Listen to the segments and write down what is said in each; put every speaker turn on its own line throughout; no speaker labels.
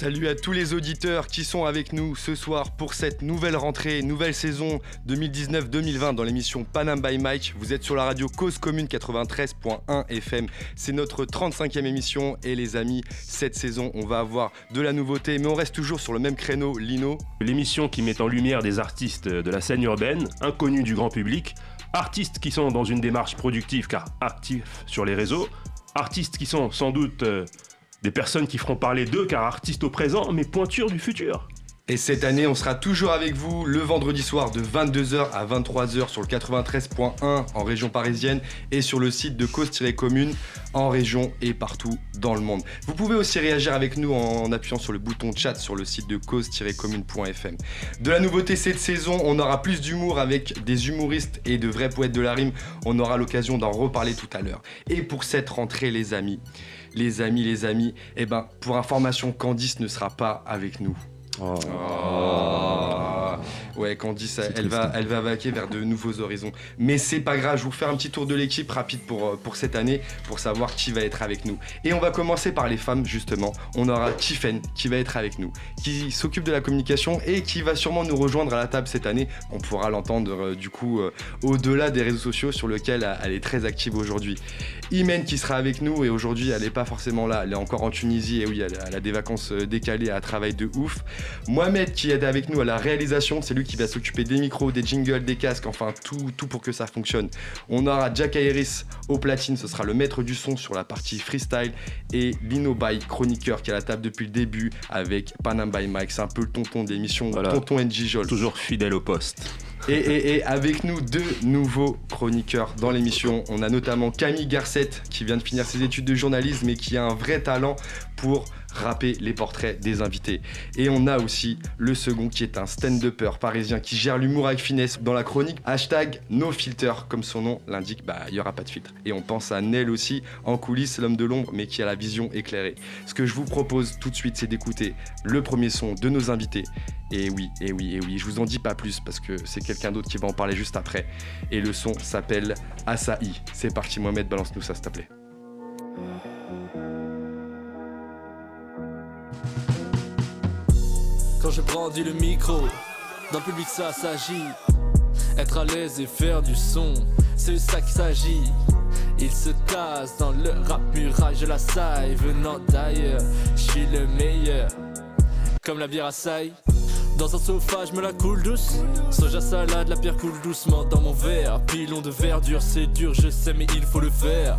Salut à tous les auditeurs qui sont avec nous ce soir pour cette nouvelle rentrée, nouvelle saison 2019-2020 dans l'émission Panam by Mike. Vous êtes sur la radio Cause Commune 93.1 FM. C'est notre 35e émission et les amis, cette saison on va avoir de la nouveauté mais on reste toujours sur le même créneau, Lino.
L'émission qui met en lumière des artistes de la scène urbaine, inconnus du grand public, artistes qui sont dans une démarche productive car actifs sur les réseaux, artistes qui sont sans doute... Euh, des personnes qui feront parler d'eux car artistes au présent, mais pointures du futur.
Et cette année, on sera toujours avec vous le vendredi soir de 22h à 23h sur le 93.1 en région parisienne et sur le site de Cause-Commune en région et partout dans le monde. Vous pouvez aussi réagir avec nous en appuyant sur le bouton chat sur le site de cause-commune.fm. De la nouveauté cette saison, on aura plus d'humour avec des humoristes et de vrais poètes de la rime. On aura l'occasion d'en reparler tout à l'heure. Et pour cette rentrée, les amis, les amis, les amis, eh ben, pour information, Candice ne sera pas avec nous. Oh. Ouais, Candice, elle va, elle va vaquer vers de nouveaux horizons. Mais c'est pas grave, je vais vous faire un petit tour de l'équipe rapide pour, euh, pour cette année, pour savoir qui va être avec nous. Et on va commencer par les femmes, justement. On aura Tiffen qui va être avec nous, qui s'occupe de la communication et qui va sûrement nous rejoindre à la table cette année. On pourra l'entendre euh, du coup euh, au-delà des réseaux sociaux sur lesquels elle est très active aujourd'hui. Imen qui sera avec nous et aujourd'hui elle n'est pas forcément là, elle est encore en Tunisie et oui, elle, a des vacances décalées, à travail de ouf. Mohamed qui est avec nous à la réalisation, c'est lui qui va s'occuper des micros, des jingles, des casques, enfin tout, tout pour que ça fonctionne. On aura Jack Iris au platine, ce sera le maître du son sur la partie freestyle et Lino By, chroniqueur qui est à la table depuis le début avec Panam by Mike, c'est un peu le tonton d'émission, voilà. tonton NG Jol.
Toujours fidèle au poste.
Et, avec nous deux nouveaux chroniqueurs dans l'émission. On a notamment Camille Garcette qui vient de finir ses études de journalisme et qui a un vrai talent pour rapper les portraits des invités. Et on a aussi le second qui est un stand-upper parisien qui gère l'humour avec finesse dans la chronique hashtag no filter comme son nom l'indique, bah il y aura pas de filtre. Et on pense à Nel aussi en coulisses, l'homme de l'ombre mais qui a la vision éclairée. Ce que je vous propose tout de suite c'est d'écouter le premier son de nos invités. Et oui, et oui, et oui, je vous en dis pas plus parce que c'est quelqu'un d'autre qui va en parler juste après. Et le son s'appelle Asahi. C'est parti Mohamed, balance-nous ça s'il te plaît.
Quand je brandis le micro, dans le public ça s'agit. Être à l'aise et faire du son, c'est ça qu'il s'agit. Il se tasse dans le rap muraille, je la saille. Venant d'ailleurs, je suis le meilleur. Comme la bière à saille. Dans un sofa, je me la coule douce. Soja salade, la pierre coule doucement dans mon verre. Pilon de verdure, c'est dur, je sais, mais il faut le faire.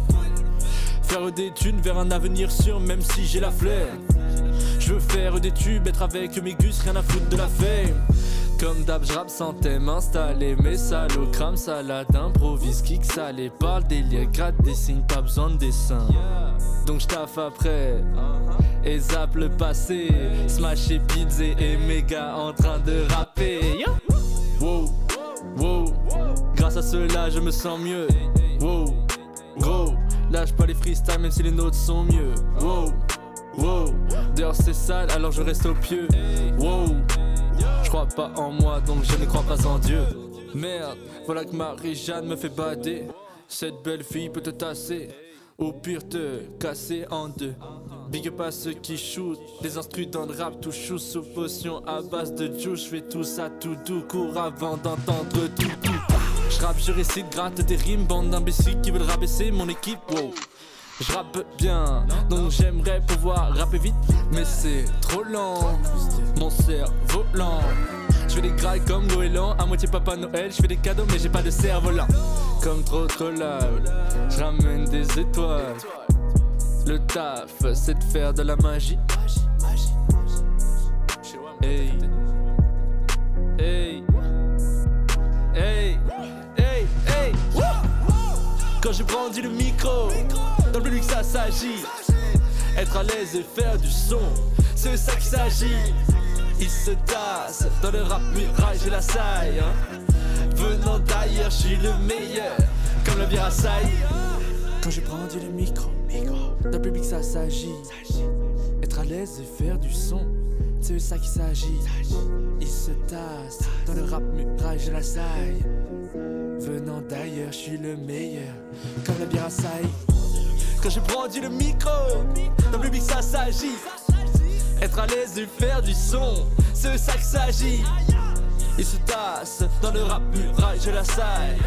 Faire des thunes vers un avenir sûr, même si j'ai la flemme. Je veux faire des tubes, être avec mes gus, rien à foutre de la fame. Comme d'hab, j'rappe sans thème installé. Mes salauds, crame salade, improvise, kick salé. Parle délire, gratte des signes, pas besoin de dessin. Donc j'taffe après. Et zappe le passé. Smash et pizza et méga en train de rapper. Wow, wow. Grâce à cela, je me sens mieux. Wow, gros. Lâche pas les freestyles, même si les notes sont mieux. Wow. Wow, dehors c'est sale, alors je reste au pieu. Wow, je crois pas en moi, donc je ne crois pas en Dieu. Merde, voilà que Marie-Jeanne me fait bader. Cette belle fille peut te tasser, au pire te casser en deux. Big up à ceux qui shoot, des instrus dans le rap, tout chou sous potion à base de juice. Je fais tout ça tout doux, court avant d'entendre tout tout. Je je récite, gratte des rimes, bande d'imbéciles qui veulent rabaisser mon équipe. Wow. Je rappe bien, donc j'aimerais pouvoir rapper vite, mais c'est trop lent. Mon cerveau lent. Je fais des grailles comme Goéland, à moitié Papa Noël. Je fais des cadeaux, mais j'ai pas de cerf-volant. Comme trop trop je ramène des étoiles. Le taf, c'est de faire de la magie. Hey, hey, Quand j'ai brandi le micro dans le public ça s'agit. Être à l'aise et faire du son C'est ça qu'il s'agit. Il se tasse dans le rap muraille j'ai la saille hein. Venant d'ailleurs je suis le meilleur Comme la bière à saille Quand j'ai brandi le micro Dans le public ça s'agit. Être à l'aise et faire du son C'est ça qu'il s'agit. Il se tasse dans le rap muraille j'ai la saille Venant d'ailleurs, je suis le meilleur, comme la bière saille. Quand je brandis le micro, dans le public ça s'agit. Être à l'aise et faire du son, c'est ça qu'il s'agit. Il se tasse dans le rap je la saille.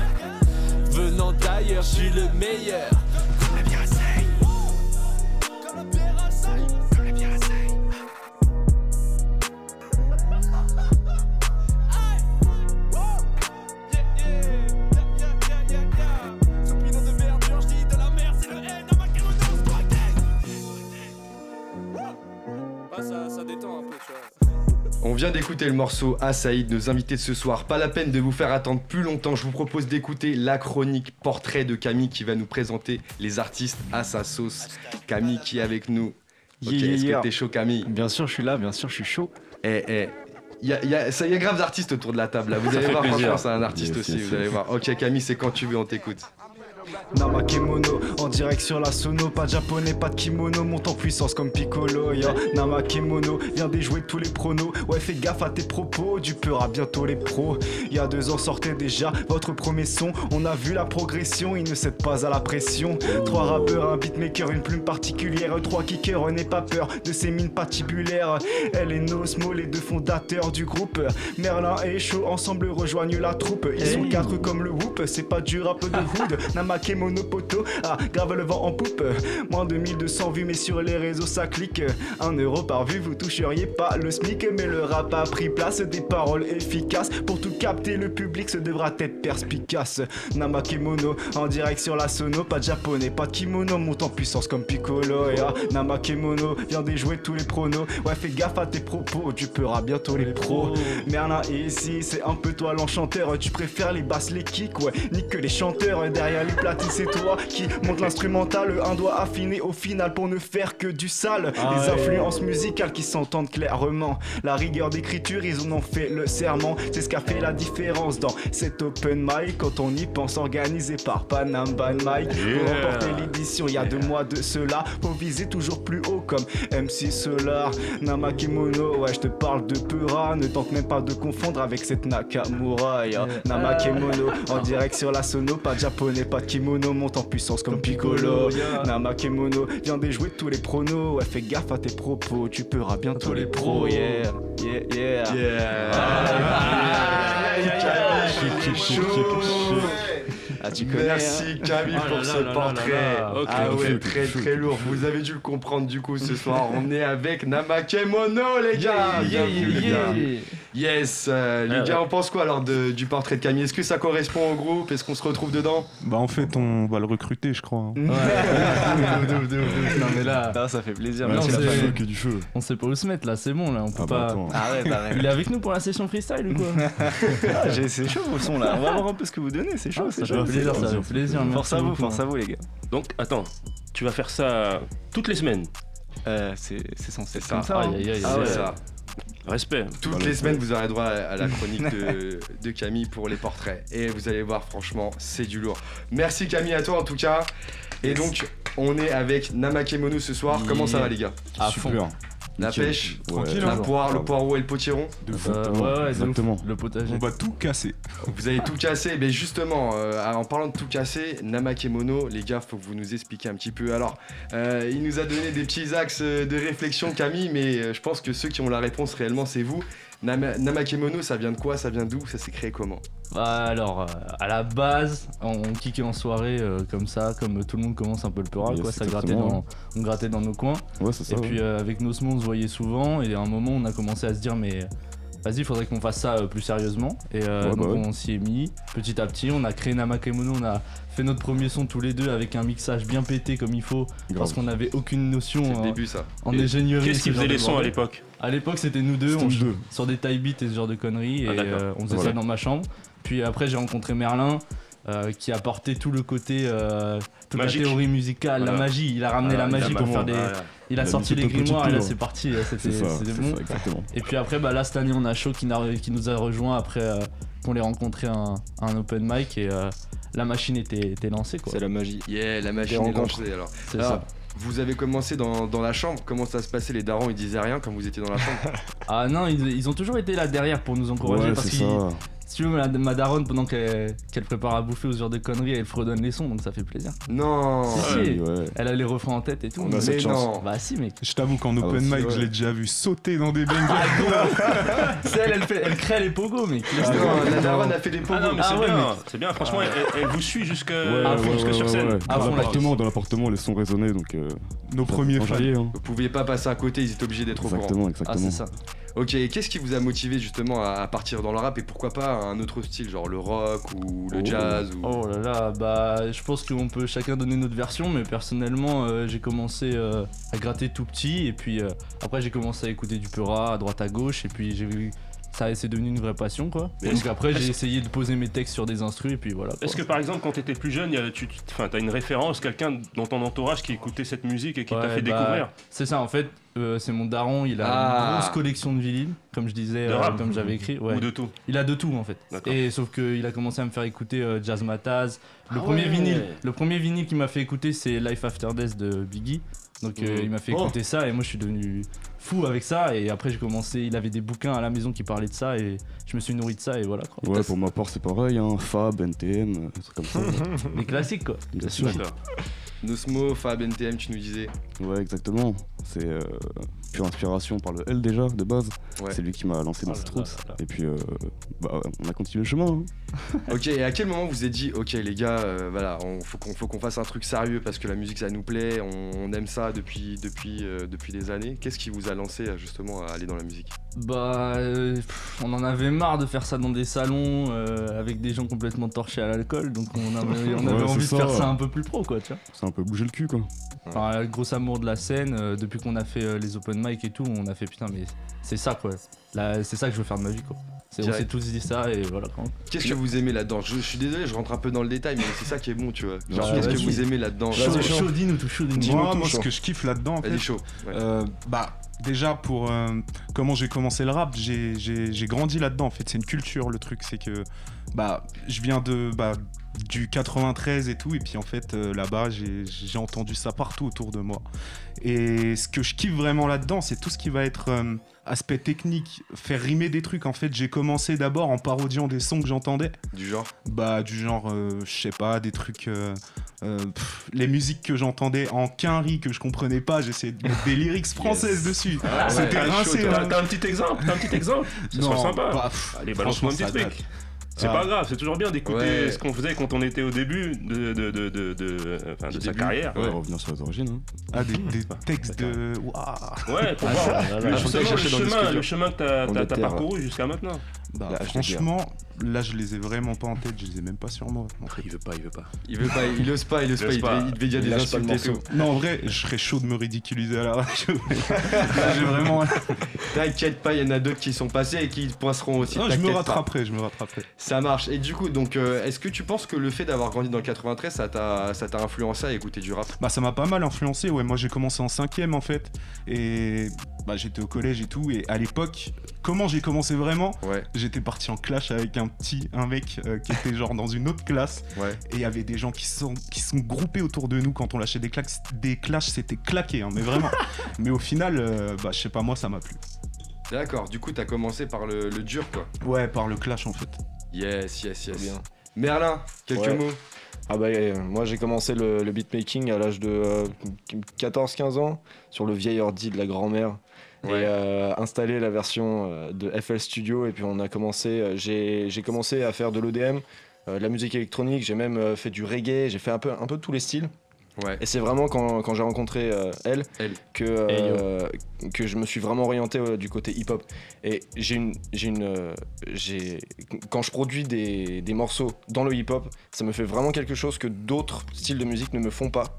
Venant d'ailleurs, je suis le meilleur.
On vient d'écouter le morceau à Saïd, nos invités de ce soir. Pas la peine de vous faire attendre plus longtemps. Je vous propose d'écouter la chronique portrait de Camille qui va nous présenter les artistes à sa sauce. Camille qui est avec nous. Ok, est-ce que t'es chaud, Camille?
Bien sûr, je suis là, bien sûr, je suis chaud.
Eh, eh. Il y a, y, a, y a grave d'artistes autour de la table là. Vous allez voir, franchement, c'est un artiste aussi. Vous allez voir. Ok, Camille, c'est quand tu veux, on t'écoute.
Namakemono, en direct sur la sono, pas de japonais, pas de kimono, monte en puissance comme Piccolo, ya. Namakemono, vient déjouer tous les pronos, ouais fais gaffe à tes propos, du peur à bientôt les pros. Il y a deux ans sortait déjà votre premier son, on a vu la progression, il ne cède pas à la pression. Trois rappeurs, un beatmaker, une plume particulière, trois kickers, n'aie pas peur de ces mines patibulaires. Elle et Nosmo, les deux fondateurs du groupe. Merlin et Chaud ensemble rejoignent la troupe. Ils sont quatre comme le whoop, c'est pas du rap de hood. Namakemono monopoto. Ah, grave le vent en poupe. Moins de 1200 vues, mais sur les réseaux ça clique. Un euro par vue, vous toucheriez pas le SMIC. Mais le rap a pris place, des paroles efficaces. Pour tout capter, le public se devra être perspicace. Namakemono en direct sur la sono. Pas de japonais, pas de kimono, monte en puissance comme Piccolo. Et ah, Namakemono vient déjouer tous les pronos. Ouais, fais gaffe à tes propos, tu peras bientôt les pros. Merlin, ici, c'est un peu toi l'enchanteur. Tu préfères les basses, les kicks, ouais, nique que les chanteurs derrière les platines c'est toi qui monte l'instrumental, un doigt affiné au final pour ne faire que du sale. Ah les influences musicales qui s'entendent clairement. La rigueur d'écriture, ils en ont fait le serment. C'est ce qui a fait la différence dans cet open mic quand on y pense organisé par Panam Ban Mike. Pour remporter l'édition, il y a deux mois de cela. Pour viser toujours plus haut comme MC Solar, Namakemono. Ouais, je te parle de Pura, ne tente même pas de confondre avec cette Nakamura. Yeah. Namakemono en direct sur la sono, pas de japonais, pas de kimono monte en puissance comme Piccolo. Namakemono vient déjouer tous les pronos. Ouais, fais gaffe à tes propos, tu peurras bientôt les pros. Yeah, yeah, yeah.
Ah, tu connais, Merci hein. Camille oh pour ce portrait. ah ouais, très très lourd. Vous avez dû le comprendre du coup ce soir. On est avec Namakemono les gars. Yeah, yeah, yeah, Yes, euh, les gars, on pense quoi alors du portrait de Camille? Est-ce que ça correspond au groupe? Est-ce qu'on se retrouve dedans?
Bah en fait, on va le recruter, je crois. Hein.
non mais là, ça fait plaisir.
Ouais, c'est que du feu.
On sait pas où se mettre là, c'est bon là, on peut
ah bah,
pas. Arrête, arrête. Il est avec nous pour la session freestyle ou quoi?
Ah, C'est chaud au son là. On va voir un peu ce que vous donnez. C'est chaud, c'est chaud.
Plaisir, ça fait plaisir.
Force à vous, force à vous les gars.
Donc attends, tu vas faire ça toutes les semaines.
Euh, c'est censé
ça. Comme ça. Hein. Ah ouais, ça.
Respect.
Toutes les semaines, vous aurez droit à la chronique de, Camille pour les portraits. Et vous allez voir, franchement, c'est du lourd. Merci Camille à toi en tout cas. Et donc, on est avec Namakemono ce soir. Comment ça va les gars?
À Super.
La pêche, la poire, le poireau et le potiron.
De fou. ouais,
exactement. Le potager.
On va tout casser.
Vous allez tout casser. Mais justement, euh, en parlant de tout casser, Namakemono, les gars, faut que vous nous expliquiez un petit peu. Alors, euh, il nous a donné des petits axes de réflexion, Camille, mais euh, je pense que ceux qui ont la réponse réellement, c'est vous. Namakemono, ça vient de quoi? Ça vient d'où? Ça s'est créé comment?
Bah, Alors, à la base, on kickait en soirée comme ça, comme tout le monde commence un peu le peura, quoi, ça grattait dans, on grattait dans nos coins.
Ouais, ça,
et puis avec nos on se voyait souvent, et à un moment, on a commencé à se dire, mais vas-y, il faudrait qu'on fasse ça plus sérieusement. Et donc, bah on s'y est mis petit à petit. On a créé Namakemono, on a fait notre premier son tous les deux avec un mixage bien pété comme il faut, parce qu'on n'avait aucune notion en,
début, ça.
en ingénierie.
Qu'est-ce qui faisait les sons à l'époque
À l'époque, c'était nous deux, on, sur des type beats et ce genre de conneries, et ah, on faisait ça dans ma chambre. Puis après, j'ai rencontré Merlin. Euh, qui a porté tout le côté, euh, toute la théorie musicale, la magie. Il a ramené la magie pour faire des. Il a sorti les grimoires et là c'est parti. C'était bon. et puis après, bah, là cette année, on a Shaw qui, qui nous a rejoint après euh, qu'on l'ait rencontré un, un open mic et la machine était, lancée.
C'est la magie.
Yeah, la machine est lancée alors. C'est ça. Vous avez commencé dans, la chambre, comment ça se passait Les darons? Ils disaient rien quand vous étiez dans la chambre?
Ah non, ils, ont toujours été là derrière pour nous encourager parce qu'ils si tu veux, ma, ma daronne, pendant qu'elle prépare à bouffer aux heures de conneries, elle fredonne les sons, donc ça fait plaisir.
Non
Si, si,
Ouais.
elle a les refrains en tête et tout.
On a
mais
cette chance.
non.
Bah si, mec.
Je t'avoue qu'en
Ah,
open mic,
ouais.
je l'ai déjà vu sauter dans des bangers.
C'est elle, elle, fait, elle crée les pogos, mec.
Non, la daronne a fait des pogos.
Ah non, mais
Ah
c'est
ouais,
bien, c'est bien. Franchement, elle, elle vous suit jusque, sur scène.
Dans l'appartement, dans l'appartement, les sons résonnaient, donc. euh,
Nos premiers
chier, hein.
Vous pouviez pas passer à côté, ils étaient obligés d'être au courant.
Exactement,
Ah,
exactement.
c'est ça.
Ok, qu'est-ce qui vous a motivé justement à partir dans le rap et pourquoi pas un autre style, genre le rock ou le
Oh.
jazz ou...
Oh là là, bah je pense qu'on peut chacun donner notre version, mais personnellement euh, j'ai commencé euh, à gratter tout petit et puis euh, après j'ai commencé à écouter du Peura à droite à gauche et puis j'ai vu ça c'est devenu une vraie passion quoi.
Mais
Donc après j'ai essayé de poser mes textes sur des instrus et puis voilà.
Est-ce que par exemple, quand tu étais plus jeune, y a- tu as une référence, quelqu'un dans ton entourage qui écoutait cette musique et qui t'a fait
bah,
découvrir?
C'est ça en fait, euh, c'est mon daron, il a
Ah.
une grosse collection de vinyles, comme je disais,
De
euh, comme j'avais écrit. Ouais.
ou de tout
Il a de tout en fait. Et sauf qu'il a commencé à me faire écouter euh, Jazz Mataz. Le
Ah
premier
ouais.
vinyle, le premier vinyle qu'il m'a fait écouter c'est Life After Death de Biggie. Donc euh,
Mhm.
il m'a fait
Oh.
écouter ça et moi je suis devenu fou avec ça et après j'ai commencé, il avait des bouquins à la maison qui parlaient de ça et je me suis nourri de ça et voilà quoi.
Ouais, pour ma part, c'est pareil, hein. Fab, NTM, des trucs comme ça.
Des classiques quoi.
Bien sûr.
Nosmo, Fab, NTM, tu nous disais.
Ouais, exactement. C'est euh, pure inspiration par le L déjà, de base.
Ouais.
C'est lui qui m'a lancé dans
Oh là là.
Et puis, euh, bah, on a continué le chemin. hein.
Ok, et à quel moment vous vous êtes dit, ok les gars, euh, voilà, on, faut qu'on faut qu'on fasse un truc sérieux parce que la musique ça nous plaît, on, on aime ça depuis, depuis, euh, depuis des années. Qu'est-ce qui vous a lancé justement à aller dans la musique?
Bah, euh, pff, on en avait marre de faire ça dans des salons euh, avec des gens complètement torchés à l'alcool, donc on avait, on avait
Ouais,
envie de
c'est
faire
ça.
ça un peu plus pro quoi, tu vois.
C'est un peu bouger le cul, quoi.
Enfin, le gros amour de la scène, euh, depuis qu'on a fait euh, les open mic et tout, on a fait putain, mais c'est ça quoi. C'est ça que je veux faire de ma vie quoi. C'est- On s'est tous dit ça et voilà.
Qu'est-ce que vous aimez là-dedans? Je, je suis désolé, je rentre un peu dans le détail, mais c'est ça qui est bon, tu vois. Genre,
Ouais,
qu'est-ce que vous aimez là-dedans?
Chaud, dis-nous tout, chaud, dis-nous.
Moi, moi,
chaud.
ce que je kiffe là-dedans, en
Elle
fait,
est chaud. ouais.
Euh, bah déjà pour euh, comment j'ai commencé le rap, j'ai- j'ai j'ai grandi là-dedans en fait, c'est une culture le truc, c'est que bah je viens de bah, du 93 et tout et puis en fait euh, là-bas j'ai j'ai entendu ça partout autour de moi. Et ce que je kiffe vraiment là-dedans, c'est tout ce qui va être euh, aspect technique, faire rimer des trucs en fait, j'ai commencé d'abord en parodiant des sons que j'entendais.
Du genre
Bah du genre, euh, je sais pas, des trucs, euh, euh, pff, les musiques que j'entendais en quinri que je comprenais pas, j'essayais de mettre des lyrics françaises dessus.
Ah,
C'était
ouais,
rincé,
T'as
hein.
t'as un petit exemple T'as un petit exemple Ce serait sympa.
bah, pff,
Allez, balance-moi un petit truc.
date.
C'est
Ah.
pas grave, c'est toujours bien d'écouter
Ouais.
ce qu'on faisait quand on était au début de, de, de, de, de- enfin, de
Du
sa
début.
carrière.
On va revenir sur les origines. hein.
Ah, des, des textes de. Waouh.
Ouais, pour
Ah,
voir
là, là,
le
là.
chemin, le, chemin, le que t'as- parcouru jusqu'à maintenant.
Bah,
Là, je te
franchement, là, je les ai vraiment pas en tête, je les ai même pas sur moi. en fait.
Il veut pas, il veut pas.
Il veut pas, il ose pas, il ose
Il
pas, il
pas.
devait, il devait dire
Il
des insultes et tout.
Non, en vrai, je serais chaud de me ridiculiser à la radio. Là, j'ai vraiment.
T'inquiète pas, il y en a d'autres qui sont passés et qui poinceront aussi.
Non, je me rattraperai, je me rattraperai.
Ça marche. Et du coup, donc, euh, est-ce que tu penses que le fait d'avoir grandi dans le 93, ça t'a, ça t'a influencé à écouter du rap?
Bah ça m'a pas mal influencé, ouais. Moi j'ai commencé en cinquième en fait, et bah j'étais au collège et tout. Et à l'époque, comment j'ai commencé vraiment
Ouais,
J'étais parti en clash avec un petit, un mec euh, qui était genre dans une autre classe,
ouais.
et il y avait des gens qui sont qui sont groupés autour de nous quand on lâchait des claques, des clashs, c'était claqué, hein, mais vraiment. mais au final, euh, bah je sais pas moi, ça m'a plu.
D'accord. Du coup, t'as commencé par le, le dur, quoi.
Ouais, par le clash en fait.
Yes, yes, yes.
Bien.
Merlin, quelques
Ouais.
mots.
Ah bah euh, moi j'ai commencé le, le beatmaking à l'âge de euh, 14-15 ans sur le vieil ordi de la grand-mère
Ouais.
et euh, installé la version euh, de FL Studio et puis on a commencé euh, j'ai commencé à faire de l'ODM euh, de la musique électronique j'ai même euh, fait du reggae j'ai fait un peu un peu tous les styles
Ouais.
et c'est vraiment quand, quand j'ai rencontré euh, elle,
Elle.
que euh, que je me suis vraiment orienté euh, du côté hip hop et j'ai une j'ai une j'ai quand je produis des, des morceaux dans le hip hop ça me fait vraiment quelque chose que d'autres styles de musique ne me font pas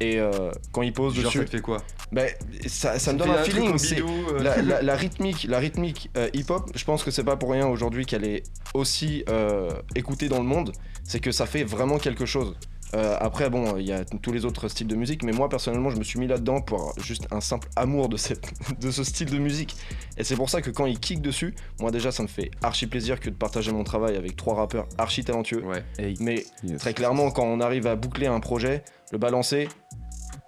et euh, quand ils posent
Genre,
dessus
ça te fait quoi?
Ben, ça, ça me donne un feeling c'est
euh,
la, la- la rythmique, la rythmique euh, hip-hop, je pense que c'est pas pour rien aujourd'hui qu'elle est aussi écoutée dans le monde. C'est que ça fait vraiment quelque chose. Euh, après, bon, il y a tous les autres styles de musique, mais moi personnellement, je me suis mis là-dedans pour juste un simple amour de, cette, de ce style de musique. Et c'est pour ça que quand ils kick dessus, moi déjà, ça me fait archi plaisir que de partager mon travail avec trois rappeurs archi talentueux.
Ouais.
Mais
Yes.
très clairement, quand on arrive à boucler un projet, le balancer,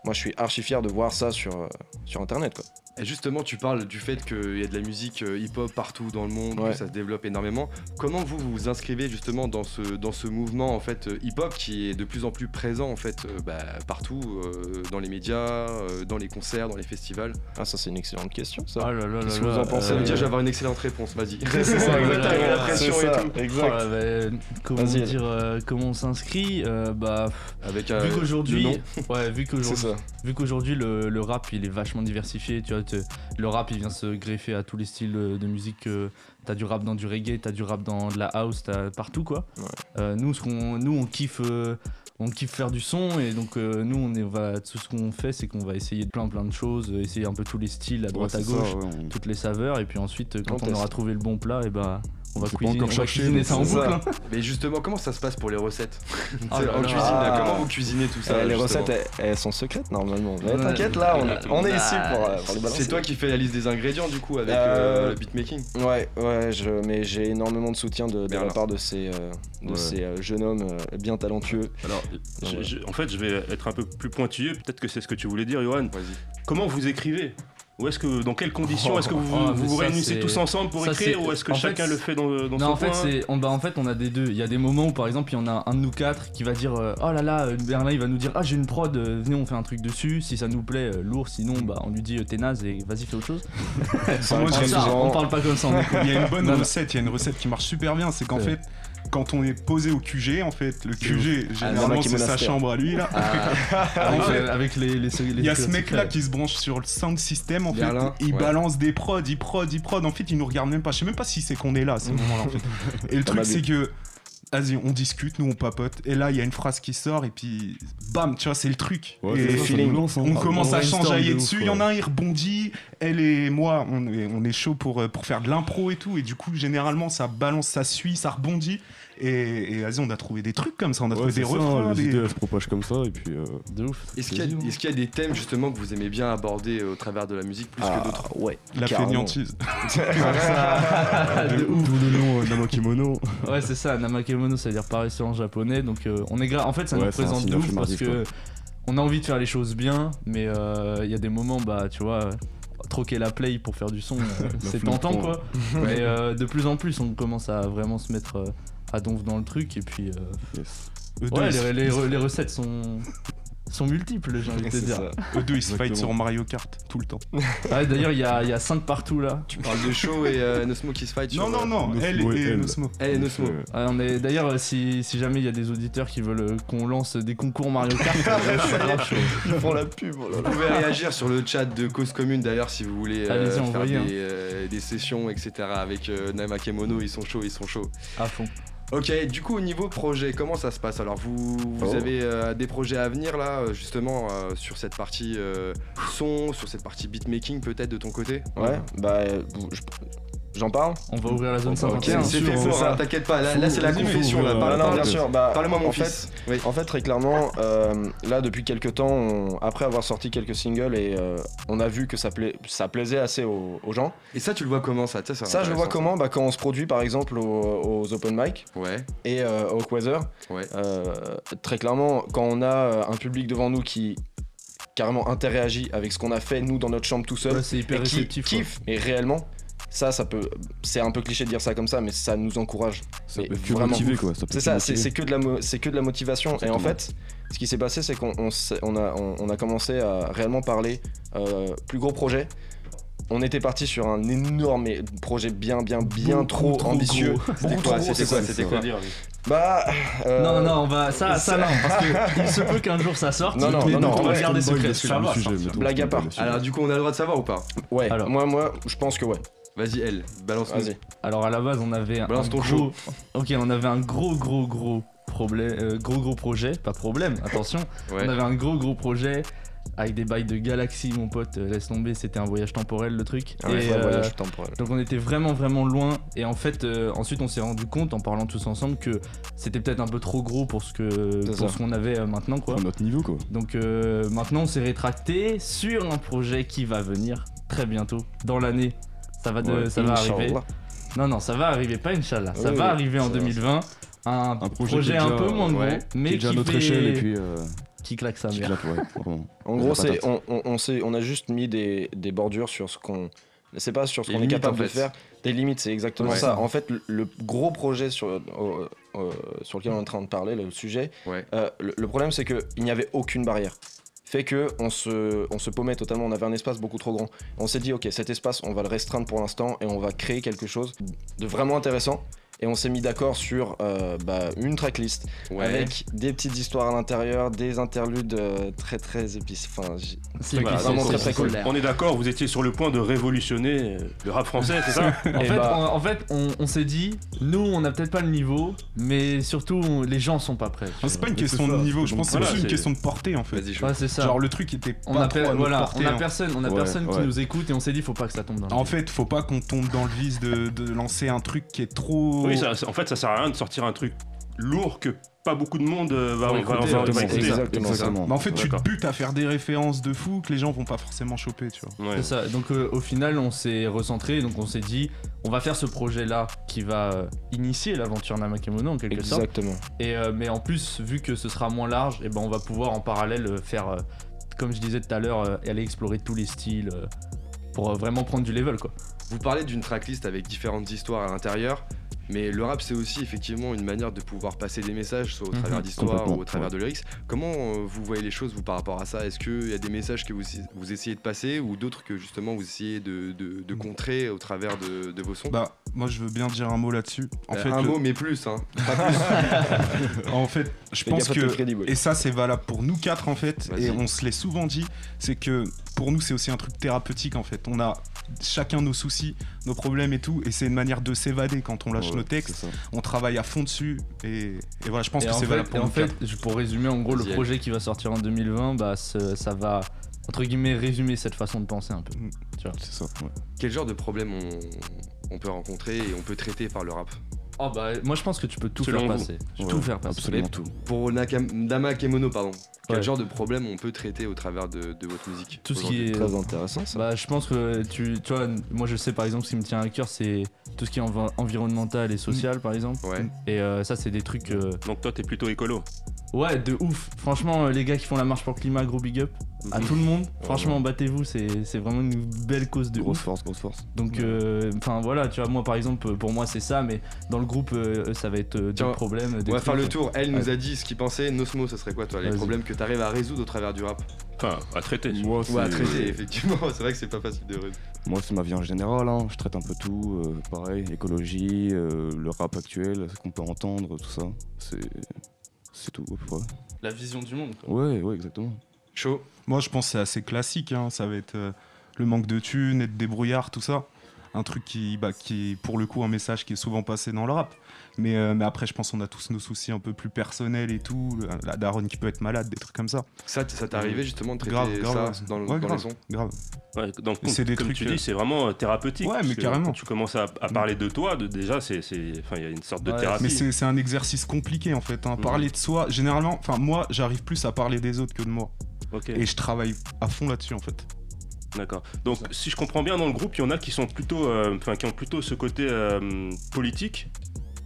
moi je suis archi fier de voir ça sur, euh, sur internet quoi.
Et justement, tu parles du fait qu'il y a de la musique euh, hip-hop partout dans le monde, que ça se développe énormément. Comment vous vous inscrivez justement dans ce, dans ce mouvement en fait euh, hip-hop qui est de plus en plus présent en fait euh, bah, partout, dans les médias, dans les concerts, dans les festivals?
Ah ça c'est une excellente question ça.
Ah là là
Qu'est-ce que vous en pensez?
Euh,
Déjà, je vais avoir une excellente réponse. Vas-y.
C'est ça, exactement.
la pression et
ça,
tout.
Exact.
Oh là, bah, comment dire euh, comment on s'inscrit euh, bah
Avec
vu qu'aujourd'hui ouais vu qu'aujourd'hui
ça.
vu qu'aujourd'hui le, le rap il est vachement diversifié tu vois te- le rap il vient se greffer à tous les styles euh, de musique euh, t'as du rap dans du reggae t'as du rap dans de la house t'as partout quoi
Ouais.
Euh, nous ce qu'on nous on kiffe euh, on kiffe faire du son et donc euh, nous on est va tout ce qu'on fait c'est qu'on va essayer de plein plein de choses euh, essayer un peu tous les styles à droite
Ouais,
à
ça,
gauche
ouais, on-
toutes les saveurs et puis ensuite euh, quand
On
on, aura trouvé le bon plat et bah on va cuisiner,
encore
on va cuisiner ça en boucle hein.
Mais justement, comment ça se passe pour les recettes
Ah
En cuisine,
Ah.
comment vous cuisinez tout ça
Euh, les
justement
recettes elles, elles sont secrètes normalement. Mais
Ouais.
t'inquiète là, on est, on est ici pour, euh, pour les balancer.
C'est toi qui fais la liste des ingrédients du coup avec
Euh,
euh, le beatmaking
Ouais, ouais, je, mais j'ai énormément de soutien de, de la part de ces, euh, de
Ouais.
ces euh, jeunes hommes euh, bien talentueux.
Alors, je- je- en fait, je vais être un peu plus pointilleux. Peut-être que c'est ce que tu voulais dire, Johan.
Vas-y.
Comment vous écrivez? Ou est-ce que, dans quelles conditions est-ce que vous
Oh,
vous,
mais
vous
ça,
réunissez tous ensemble pour
ça,
écrire ou est-ce que
en
chacun
fait,
le fait dans, dans
Non,
son
en fait, c'est, on, bah, en fait, on a des deux. Il y a des moments où, par exemple, il y en a un de nous quatre qui va dire euh, Oh là là, euh, Berlin, il va nous dire Ah, j'ai une prod, euh, venez, on fait un truc dessus. Si ça nous plaît, lourd. Sinon, bah, on lui dit T'es naze et vas-y, fais autre chose. On parle pas comme ça.
Il y a une bonne recette, il y a une recette qui marche super bien, c'est qu'en
Ouais.
fait, quand on est posé au QG, en fait, le QG,
Ah,
généralement, c'est sa chambre à lui, là.
avec, euh, avec les, les, les-
Il y a ce mec-là qui se branche sur le sound system, en fait, il
ouais.
balance des prods, il prod, il prod, en fait, il nous regarde même pas. Je sais même pas si c'est qu'on est là à ce moment-là, en fait. Et le truc, c'est que. Vas-y, on discute, nous on papote, et là il y a une phrase qui sort, et puis bam, tu vois, c'est le truc.
Ouais,
et
ça, hein.
on
Ah,
commence
on
à
brainstorm
s'enjailler
de
dessus. Il y en a un, il rebondit. Elle et moi, on est, on est chaud pour, euh, pour faire de l'impro et tout. Et du coup, généralement, ça balance, ça suit, ça rebondit. Et, et vas-y, on a trouvé des trucs comme ça. On a
Ouais,
trouvé des
ça,
refrains.
les
des-
idées elles se propagent comme ça et puis euh,
De ouf.
Est-ce qu'il y, a-
Quasiment.
est-ce qu'il y a des thèmes justement que vous aimez bien aborder au travers de la musique plus que
Ah,
d'autres?
ouais.
La fainéantise.
de ouf.
D'où le nom euh, Namakimono.
Ouais, c'est ça, Namakemono, ça veut dire pareil en japonais. Donc, euh, on est gra- en fait, ça
Ouais,
nous
c'est un
présente
signe
de ouf parce que on a envie de faire les choses bien, mais euh, il y a des moments, bah, tu vois, troquer la play pour faire du son, euh, c'est tentant
quoi.
quoi. mais euh, de plus en plus, on commence à vraiment se mettre euh, à donf dans le truc et puis. euh,
Yes.
Ouais, les, les re- les recettes sont sont multiples, j'ai envie de te
C'est
dire.
eux deux, ils se fight sur Mario Kart tout le temps.
Ah, D'ailleurs, il y a, il y a 5 partout là.
Tu parles de show et euh, Nosmo qui se fight sur,
Non, non,
euh,
non,
Nosmo
elle
et.
Nosmo.
Elle et Nosmo.
Euh,
Ah, on est d'ailleurs si, si jamais il y a des auditeurs qui veulent qu'on lance des concours Mario Kart, je suis grave chaud.
Ils font la pub. oh là là.
Vous pouvez réagir sur le chat de Cause Commune d'ailleurs si vous voulez euh, faire des,
hein.
euh, des sessions etc avec euh, Namakemono, ils sont chauds, ils sont chauds.
À fond.
Ok, du coup au niveau projet, comment ça se passe Alors vous, vous
Oh.
avez euh, des projets à venir là euh, justement euh, sur cette partie euh, son, sur cette partie beatmaking peut-être de ton côté?
Ouais, bah, je- j'en parle
On va ouvrir la zone
Ok,
51.
C'est fait
c'est
fort,
ça.
hein, t'inquiète pas, là, là, c'est la
mais
confession là, parle,
Non, bien sûr. Bah,
Parle-moi mon
en fait,
fils. Oui.
En fait, très clairement, euh, là depuis quelques temps, on- après avoir sorti quelques singles et euh, on a vu que ça, pla- ça plaisait assez aux, aux gens.
Et ça tu le vois comment ça?
Ça, je le vois comment? Bah, Quand on se produit par exemple aux, aux open mic
Ouais,
et euh, au Quasar.
ouais.
Euh, très clairement, quand on a un public devant nous qui carrément interagit avec ce qu'on a fait nous dans notre chambre tout seul
Ouais, c'est hyper
et qui
réceptif.
kiffe, et réellement, ça, ça peut, c'est un peu cliché de dire ça comme ça, mais ça nous encourage.
Ça peut que
vraiment.
motiver quoi.
C'est
que
ça, c'est que de la, mo- c'est que de la motivation. Et en fait, ce qui s'est passé, c'est qu'on on, s'est- on a, on, on a commencé à réellement parler euh, plus gros projet. On était parti sur un énorme projet bien, bien, bien trop,
trop
ambitieux. trop gros,
C'était quoi. C'était
Quoi
quoi
dire
Bah. euh,
Non, non, on va. Ça, ça, non, parce que il se peut qu'un jour ça sorte.
Non, non,
mais
non, non,
on va garder secret.
Blague à part.
Alors du coup on a le droit de savoir ou pas?
Ouais,
Alors.
moi, moi, je pense que ouais.
Vas-y elle, balance
Vas-y.
Alors à la base, on avait
Balance
un
ton
gros. Ok, on avait un gros, gros, gros problème, euh, gros, gros projet. Pas problème, attention.
Ouais.
On avait un gros, gros projet avec des bails de galaxies, mon pote. euh, Laisse tomber, c'était un voyage temporel le truc. Et, euh,
voyage temporel.
Donc on était vraiment vraiment loin et en fait euh, ensuite on s'est rendu compte en parlant tous ensemble que c'était peut-être un peu trop gros pour ce que
C'est
pour
ça.
ce qu'on avait euh, maintenant quoi.
Notre niveau quoi.
Donc euh, maintenant on s'est rétracté sur un projet qui va venir très bientôt dans l'année. Ça va de,
Ouais,
ça va arriver. Non non ça va arriver pas Inch'Allah. Ça va arriver en
ça va.
2020. Un,
Un projet
un peu moins
ouais,
gros mais
Qui est déjà
qui
notre
fait-
échelle et puis. euh,
qui claque sa mère.
en gros, c'est on, on, on, a juste mis des, des bordures sur ce qu'on c'est pas sur ce qu'on est capable de faire. Des limites, c'est exactement ça. En fait, le, gros projet sur, euh, euh, sur lequel on est en train de parler, le sujet, euh, le, problème c'est qu'il n'y avait aucune barrière. Fait que on se, on se paumait totalement, on avait un espace beaucoup trop grand. On s'est dit, ok, cet espace, on va le restreindre pour l'instant et on va créer quelque chose de vraiment intéressant et on s'est mis d'accord sur euh, bah, une tracklist avec des petites histoires à l'intérieur, des interludes euh, très très épices. Enfin,
vraiment très très cool. On est d'accord, vous étiez sur le point de révolutionner euh, le rap français, c'est ça
en, fait, bah- en, fait, on, s'est dit, nous, on n'a peut-être pas le niveau, mais surtout, les gens sont pas prêts.
C'est pas une question de niveau, je pense que c'est une question de portée en fait.
c'est ça.
Genre le truc était pas
on a, trop voilà, on a personne, on a personne qui nous écoute et on s'est dit, faut pas que ça tombe dans. Le
en fait, faut pas qu'on tombe dans le vice de lancer un truc qui est trop
oui, en fait, ça sert à rien de sortir un truc lourd que pas beaucoup de monde euh, va,
écouter. Exactement, Mais en fait, tu te butes à faire des références de fou que les gens vont pas forcément choper, tu
vois. C'est ça. Donc euh, au final, on s'est recentré, donc on s'est dit, on va faire ce projet-là qui va euh, initier l'aventure Namakemono en quelque sorte.
Exactement.
Et mais en plus, vu que ce sera moins large, et eh ben on va pouvoir en parallèle faire, comme je disais tout à l'heure, aller explorer tous les styles pour vraiment prendre du level, quoi.
Vous parlez d'une tracklist avec différentes histoires à l'intérieur. Mais le rap, c'est aussi effectivement une manière de pouvoir passer des messages, soit au mhm. travers d'histoires ou au travers de lyrics. Comment euh, vous voyez les choses, vous, par rapport à ça? Est-ce qu'il y a des messages que vous, vous essayez de passer ou d'autres que justement vous essayez de, de, mm. contrer au travers de, de, vos sons?
Bah, moi, je veux bien dire un mot là-dessus.
En euh, fait, un mot, mais plus, hein.
en fait, je pense que. Et ça, c'est valable pour nous quatre, en fait. Et on se l'est souvent dit. C'est que pour nous, c'est aussi un truc thérapeutique, en fait. On a chacun nos soucis, nos problèmes et tout. Et c'est une manière de s'évader quand on lâche nos textes. On travaille à fond dessus. Et, voilà, je pense que c'est valable pour
En fait, pour résumer, en gros, le projet qui va sortir en 2020, bah, ça va entre guillemets résumer cette façon de penser un peu. Mm.
C'est ça.
Quel genre de problème on, peut rencontrer et on peut traiter par le rap?
Oh bah moi je pense que tu peux tout faire passer. Tout faire passer.
Absolument tout. Pour Dama Kemono, pardon. Quel genre de problème on peut traiter au travers de, votre musique
Tout ce qui est
très intéressant. Ça.
Bah, je pense que tu, tu vois, moi je sais par exemple ce qui me tient à cœur, c'est tout ce qui est environnemental et social mm. par exemple.
Ouais.
Et euh, ça c'est des trucs. Euh,
Donc toi t'es plutôt écolo.
Ouais, de ouf. Franchement, euh, les gars qui font la marche pour le climat, gros big up à tout le monde. Franchement, battez-vous, c'est vraiment une belle cause de
grosse force, grosse force.
Donc, enfin voilà, tu vois, moi par exemple, pour moi c'est ça, mais dans le groupe, ça va être des problèmes.
on va faire le tour. Elle nous a dit ce qu'il pensait. Nosmo, ça serait quoi, toi, les problèmes que tu arrives à résoudre au travers du rap?
Enfin, à traiter.
Moi, ouais, à traiter, effectivement. C'est vrai que c'est pas facile de résoudre.
Moi, c'est ma vie en général. Hein. Je traite un peu tout. Euh, pareil, écologie, euh, le rap actuel, ce qu'on peut entendre, tout ça. C'est, c'est tout.
La vision du monde.
Quoi. Ouais, ouais, exactement.
Chaud.
Moi, je pense que c'est assez classique. Hein. Ça va être euh, le manque de thunes, être débrouillard, tout ça. Un truc qui, bah, qui est pour le coup un message qui est souvent passé dans le rap. Mais, euh, mais après, je pense qu'on a tous nos soucis un peu plus personnels et tout. La daronne qui peut être malade, des trucs comme ça.
Ça, ça t'est arrivé justement de traiter ça dans,
ouais,
dans
grave, Grave.
Ouais, donc, c'est des trucs, tu dis, euh, c'est vraiment euh, thérapeutique.
Ouais, mais carrément. Quand
tu commences à, parler de toi, de, déjà, c'est, il y a une sorte de thérapie.
Mais c'est, un exercice compliqué en fait. Hein. Mm. Parler de soi, généralement, enfin moi, j'arrive plus à parler des autres que de moi. Et je travaille à fond là-dessus en fait.
D'accord. Donc, si je comprends bien, dans le groupe, il y en a qui sont plutôt, enfin, qui ont plutôt ce côté politique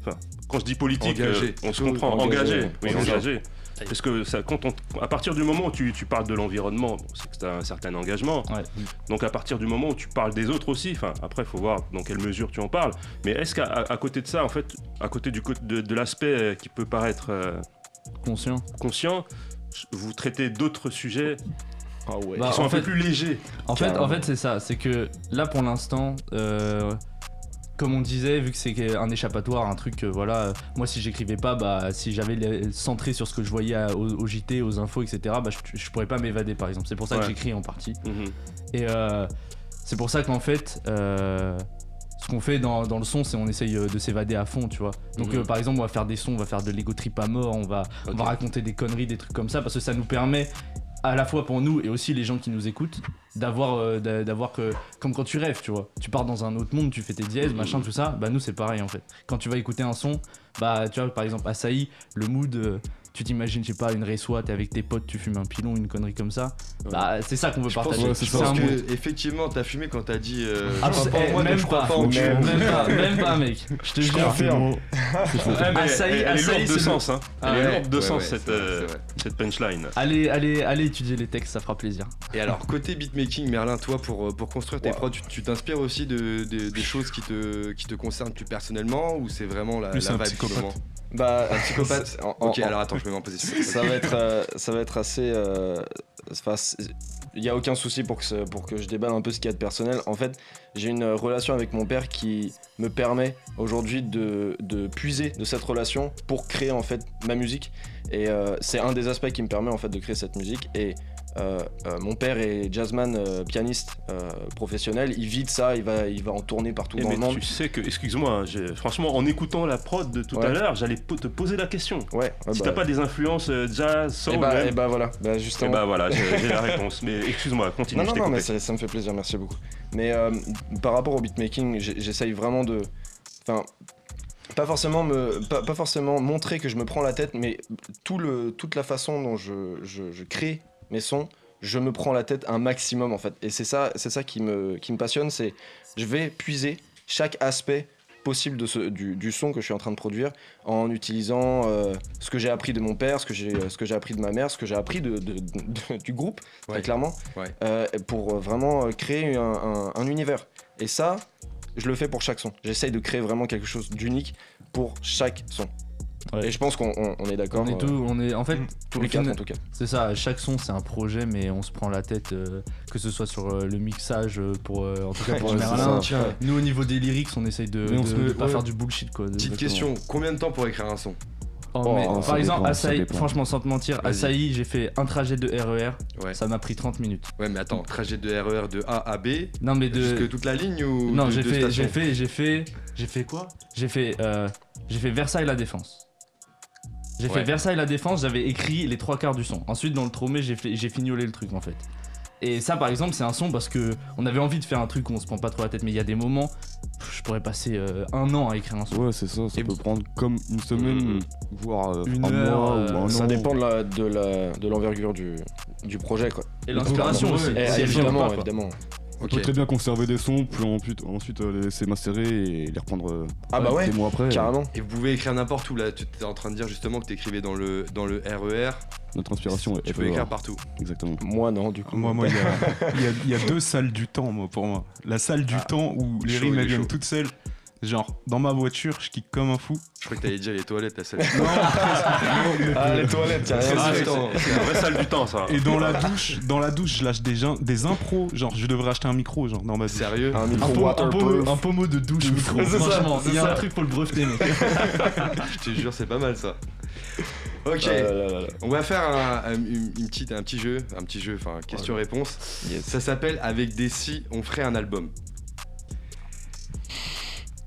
Enfin, quand je dis politique, euh, on se comprend, engagé. Oui, engagé. Parce que ça, quand à partir du moment où tu, parles de l'environnement, c'est que tu as un certain engagement. Donc à partir du moment où tu parles des autres aussi, enfin après il faut voir dans quelle mesure tu en parles. Mais est-ce qu'à côté de ça, en fait, à côté du de, de l'aspect qui peut paraître euh,
conscient,
conscient, vous traitez d'autres sujets ah qui bah, sont un peu plus légers.
En fait, en fait c'est ça, c'est que là pour l'instant. Euh, comme on disait, vu que c'est un échappatoire, un truc, euh, voilà, euh, moi si j'écrivais pas, bah si j'avais centré sur ce que je voyais au, JT, aux infos, etc., bah je, pourrais pas m'évader par exemple. C'est pour ça que j'écris en partie. Mhm. Et euh, c'est pour ça qu'en fait, ce qu'on fait dans, le son, c'est on essaye de s'évader à fond, tu vois. Donc mhm. par exemple, on va faire des sons, on va faire de l'ego trip à mort, on va, on va raconter des conneries, des trucs comme ça, parce que ça nous permet à la fois pour nous et aussi les gens qui nous écoutent d'avoir euh, d'avoir que comme quand tu rêves tu vois tu pars dans un autre monde tu fais tes dièses machin tout ça bah nous c'est pareil en fait quand tu vas écouter un son bah tu vois par exemple Asahi le mood euh, tu t'imagines, je sais pas, une résoie, t'es avec tes potes, tu fumes un pilon, une connerie comme ça. Bah, c'est ça qu'on veut partager.
je pense que, effectivement, t'as fumé quand t'as dit. Euh,
ah, pas, même, pas, même, pas, même pas, mec. Je te jure.
Confirme. elle, est lourde de sens, hein. Elle est lourde de sens, cette punchline.
Allez, allez, allez étudier les textes, ça fera plaisir.
Et alors, côté beatmaking, Merlin, toi, pour, pour construire tes prods, tu t'inspires aussi de, des choses qui te, qui te concernent plus personnellement ou c'est vraiment la, la vibe
bah,
un psychopathe. ok, alors attends,
Ça va être, euh, ça va être assez. Euh, il n'y a aucun souci pour que, pour que je déballe un peu ce qu'il y a de personnel. En fait, j'ai une relation avec mon père qui me permet aujourd'hui de, de, puiser de cette relation pour créer en fait ma musique. Et euh, c'est un des aspects qui me permet en fait de créer cette musique. Euh, euh, mon père est jazzman, euh, pianiste professionnel. Il vit de ça, il va, il va en tourner partout
eh,
dans le monde.
Tu sais que, excuse-moi, hein, franchement, en écoutant la prod de tout à l'heure, j'allais te poser la question.
Ouais.
si t'as bah. pas des influences jazz, soul,
et eh bah, et eh bah voilà, bah justement.
Et bah voilà, j'ai la réponse. Mais excuse-moi, continue.
Non, non, non, mais ça, ça, me fait plaisir, merci beaucoup. Mais par rapport au beatmaking, j'essaye vraiment de, enfin pas forcément me pas, forcément montrer que je me prends la tête mais tout le toute la façon dont je, je, je crée mes sons, je me prends la tête un maximum en fait. Et c'est ça, c'est ça qui me, qui me passionne, c'est je vais puiser chaque aspect possible de ce, du, son que je suis en train de produire en utilisant euh, ce que j'ai appris de mon père, ce que j'ai, ce que j'ai appris de ma mère, ce que j'ai appris de, du groupe, très clairement, euh, pour vraiment créer un, un, univers. Et ça, je le fais pour chaque son. J'essaye de créer vraiment quelque chose d'unique pour chaque son. Et je pense qu'on est d'accord.
On est tout, on est en fait
mm. tous les quatre en tout cas.
C'est ça. Chaque son c'est un projet, mais on se prend la tête euh, que ce soit sur euh, le mixage euh, pour en tout cas pour Merlin. Nous au niveau des lyrics, on essaye de, de, pas faire du bullshit quoi.
Petite question, combien de temps pour écrire un son?
Oh, oh, par exemple, Asahi, franchement, sans te mentir, Asahi, j'ai fait un trajet de RER. E ça m'a pris 30 minutes.
Ouais, mais attends, trajet de RER e de A à B
Non, mais de.
Jusque toute la ligne ou.
Non, j'ai fait, j'ai fait, j'ai fait. J'ai fait quoi? J'ai fait. j'ai fait Versailles La Défense. J'ai fait Versailles la défense, j'avais écrit les trois quarts du son. Ensuite dans le tromé j'ai j'ai fignolé le truc en fait. Et ça par exemple c'est un son parce que on avait envie de faire un truc où on se prend pas trop la tête mais il y a des moments je pourrais passer euh, un an à écrire un son.
Ouais c'est ça, ça peut prendre comme une semaine, voire euh,
une un mois
ou un
Ça dépend de l'envergure du, du projet quoi.
Et l'inspiration aussi.
évidemment, évidemment.
On peut très bien conserver des sons, puis ensuite, euh, les laisser macérer et les reprendre euh,
ah bah ouais,
des mois après.
Carrément.
Et vous pouvez écrire n'importe où là. Tu étais en train de dire justement que tu écrivais dans le, dans le RER. E
Notre inspiration
Tu peux écrire partout.
Exactement.
Moi non, du coup.
Moi, moi, il y, a deux salles du temps, moi, pour moi. La salle du ah, temps où les rimes viennent toutes seules Genre, dans ma voiture, je kick comme un fou.
Je crois que t'allais dire les toilettes, la salle.
non, ah, les toilettes, y'a rien.
Ah, c'est la vraie salle du temps, ça.
Et dans la douche, dans la douche, je lâche des, des impros. Genre, je devrais acheter un micro, genre, dans ma douche.
Sérieux
Un micro
un, pommeau de douche micro. Franchement, il y a un truc pour le breveter, mec.
je te jure, c'est pas mal ça. Ok, ah on va faire un, une, petite, un petit jeu, un petit jeu, enfin question-réponse. Ça s'appelle Avec des si, on ferait un album.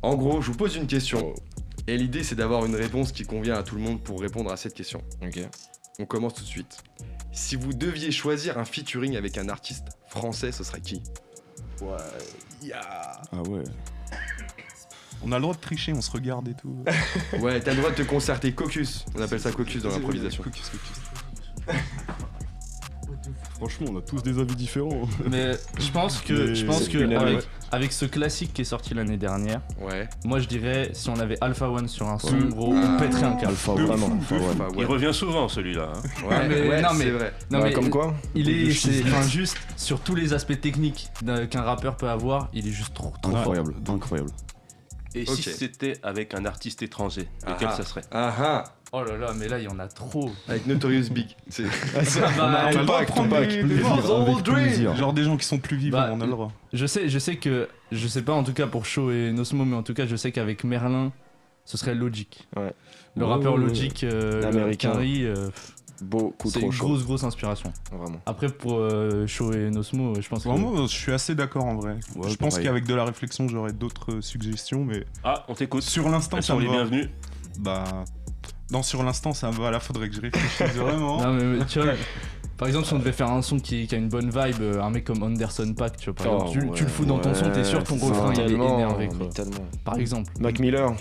En gros, je vous pose une question. Oh. Et l'idée, c'est d'avoir une réponse qui convient à tout le monde pour répondre à cette question.
Ok.
On commence tout de suite. Si vous deviez choisir un featuring avec un artiste français, ce serait qui?
Ouais.
Ah ouais.
On a le droit de tricher, on se regarde et tout.
ouais, t'as le droit de te concerter. Caucus. On appelle ça caucus dans l'improvisation. Caucus, caucus.
Franchement, on a tous des avis différents.
Mais je pense que, je pense que avec, ce classique qui est sorti l'année dernière,
ouais.
moi je dirais si on avait Alpha One sur un son, gros, on ah. pèterait un câble.
Alpha, vraiment.
Il revient souvent celui-là.
Hein. Ouais, mais, non, mais, vrai.
Non, mais comme quoi
Il est, juste sur tous les aspects techniques qu'un rappeur peut avoir, il est juste trop, trop
incroyable, incroyable.
Et si c'était avec un artiste étranger, lequel ça serait?
Ah ah
Oh là là, mais là, il y en a trop.
Avec Notorious Big.
C'est ah, Genre des gens qui sont plus vivants, bah, on a le droit.
Je sais, je sais que, je sais pas en tout cas pour Show et Nosmo, mais en tout cas, je sais qu'avec Merlin, ce serait Logic.
Ouais.
Le rappeur Logic, euh, américain. Euh,
Beaucoup
C'est une grosse, grosse inspiration.
Vraiment.
Après, pour euh, Show et Nosmo, je pense que.
Moi, je suis assez d'accord en vrai. je pense qu'avec de la réflexion, j'aurais d'autres suggestions, mais.
Ah, on t'écoute.
Sur l'instant,
ça les bienvenus.
Bah, non, sur l'instant, ça va, là, faudrait que je réfléchisse vraiment.
non, mais, tu vois, par exemple, si on devait faire un son qui, a une bonne vibe, euh, un mec comme Anderson Pack, tu vois, par exemple, tu, le fous dans ton son, t'es sûr ton refrain il est énervé. Quoi. Par exemple.
Mac Miller.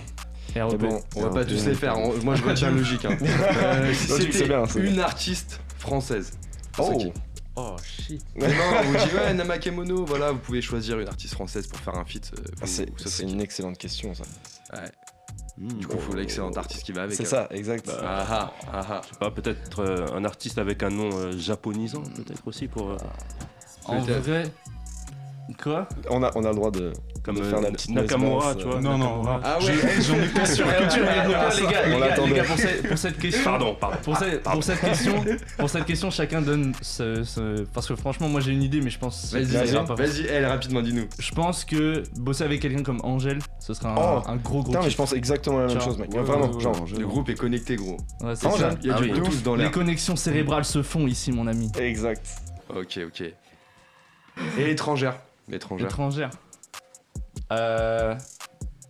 bon, on va pas tous les faire. Moi, je retiens logique. Hein. Euh, C'était une artiste française.
Oh.
Oh shit.
non, on vous dit ouais, Namakemono, voilà, vous pouvez choisir une artiste française pour faire un feat. Euh,
ah, c'est une excellente question ça.
Ouais. Mmh, du coup, il faut l'excellent artiste qui va avec.
C'est ça, exact.
Bah, ah, ah,
ah, ah. Je sais pas, peut-être euh, un artiste avec un nom euh, japonisant, peut-être aussi pour. Euh,
en vrai, Quoi
on a, on a le droit de,
Comme faire la petite Nakamura, tu vois.
Non, non,
ah ouais.
j'en ai pas sûr
les gars, les gars, les gars pour, cette, pour, cette, question.
Pardon, pardon.
Pour, cette, pour, cette, question, pour cette question, chacun donne ce, ce parce que franchement, moi j'ai une idée, mais je pense.
Vas-y, vas-y, elle rapidement, dis-nous.
Je pense que bosser avec quelqu'un comme Angèle, ce sera un, oh. un gros gros.
Putain, mais je pense exactement la même chose, mec. Vraiment, genre.
Le groupe est connecté, gros.
Ça.
Il y a du Bluetooth dans l'air.
Les connexions cérébrales se font ici, mon ami.
Exact.
Ok, ok. Et étrangère
Étrangère. Étrangère. Euh,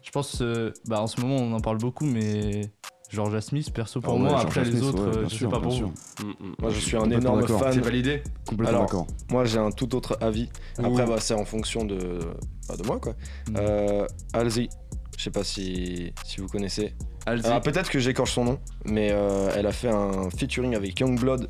je pense, euh, bah en ce moment on en parle beaucoup, mais Georgia Smith, perso pour ah moi. Après les autres, euh, je sais pas pour vous. Mm,
mm. Moi je suis un énorme fan.
C'est validé
Complètement d'accord. Moi j'ai un tout autre avis. Après bah, c'est en fonction de, bah, de moi quoi. Mm. Euh, Alzi, je sais pas si, si vous connaissez. Peut-être que j'écorche son nom, mais elle a fait un featuring avec Youngblood,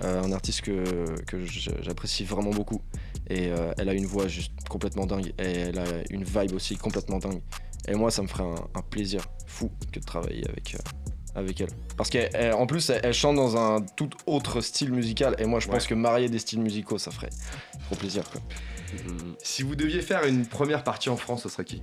un artiste que, que j'apprécie vraiment beaucoup. Et euh, elle a une voix juste complètement dingue. Et elle a une vibe aussi complètement dingue. Et moi, ça me ferait un, plaisir fou que de travailler avec, euh, avec elle. Parce qu'en plus, elle, chante dans un tout autre style musical. Et moi, je pense que marier des styles musicaux, ça ferait trop plaisir. Quoi.
Si vous deviez faire une première partie en France, ce serait qui?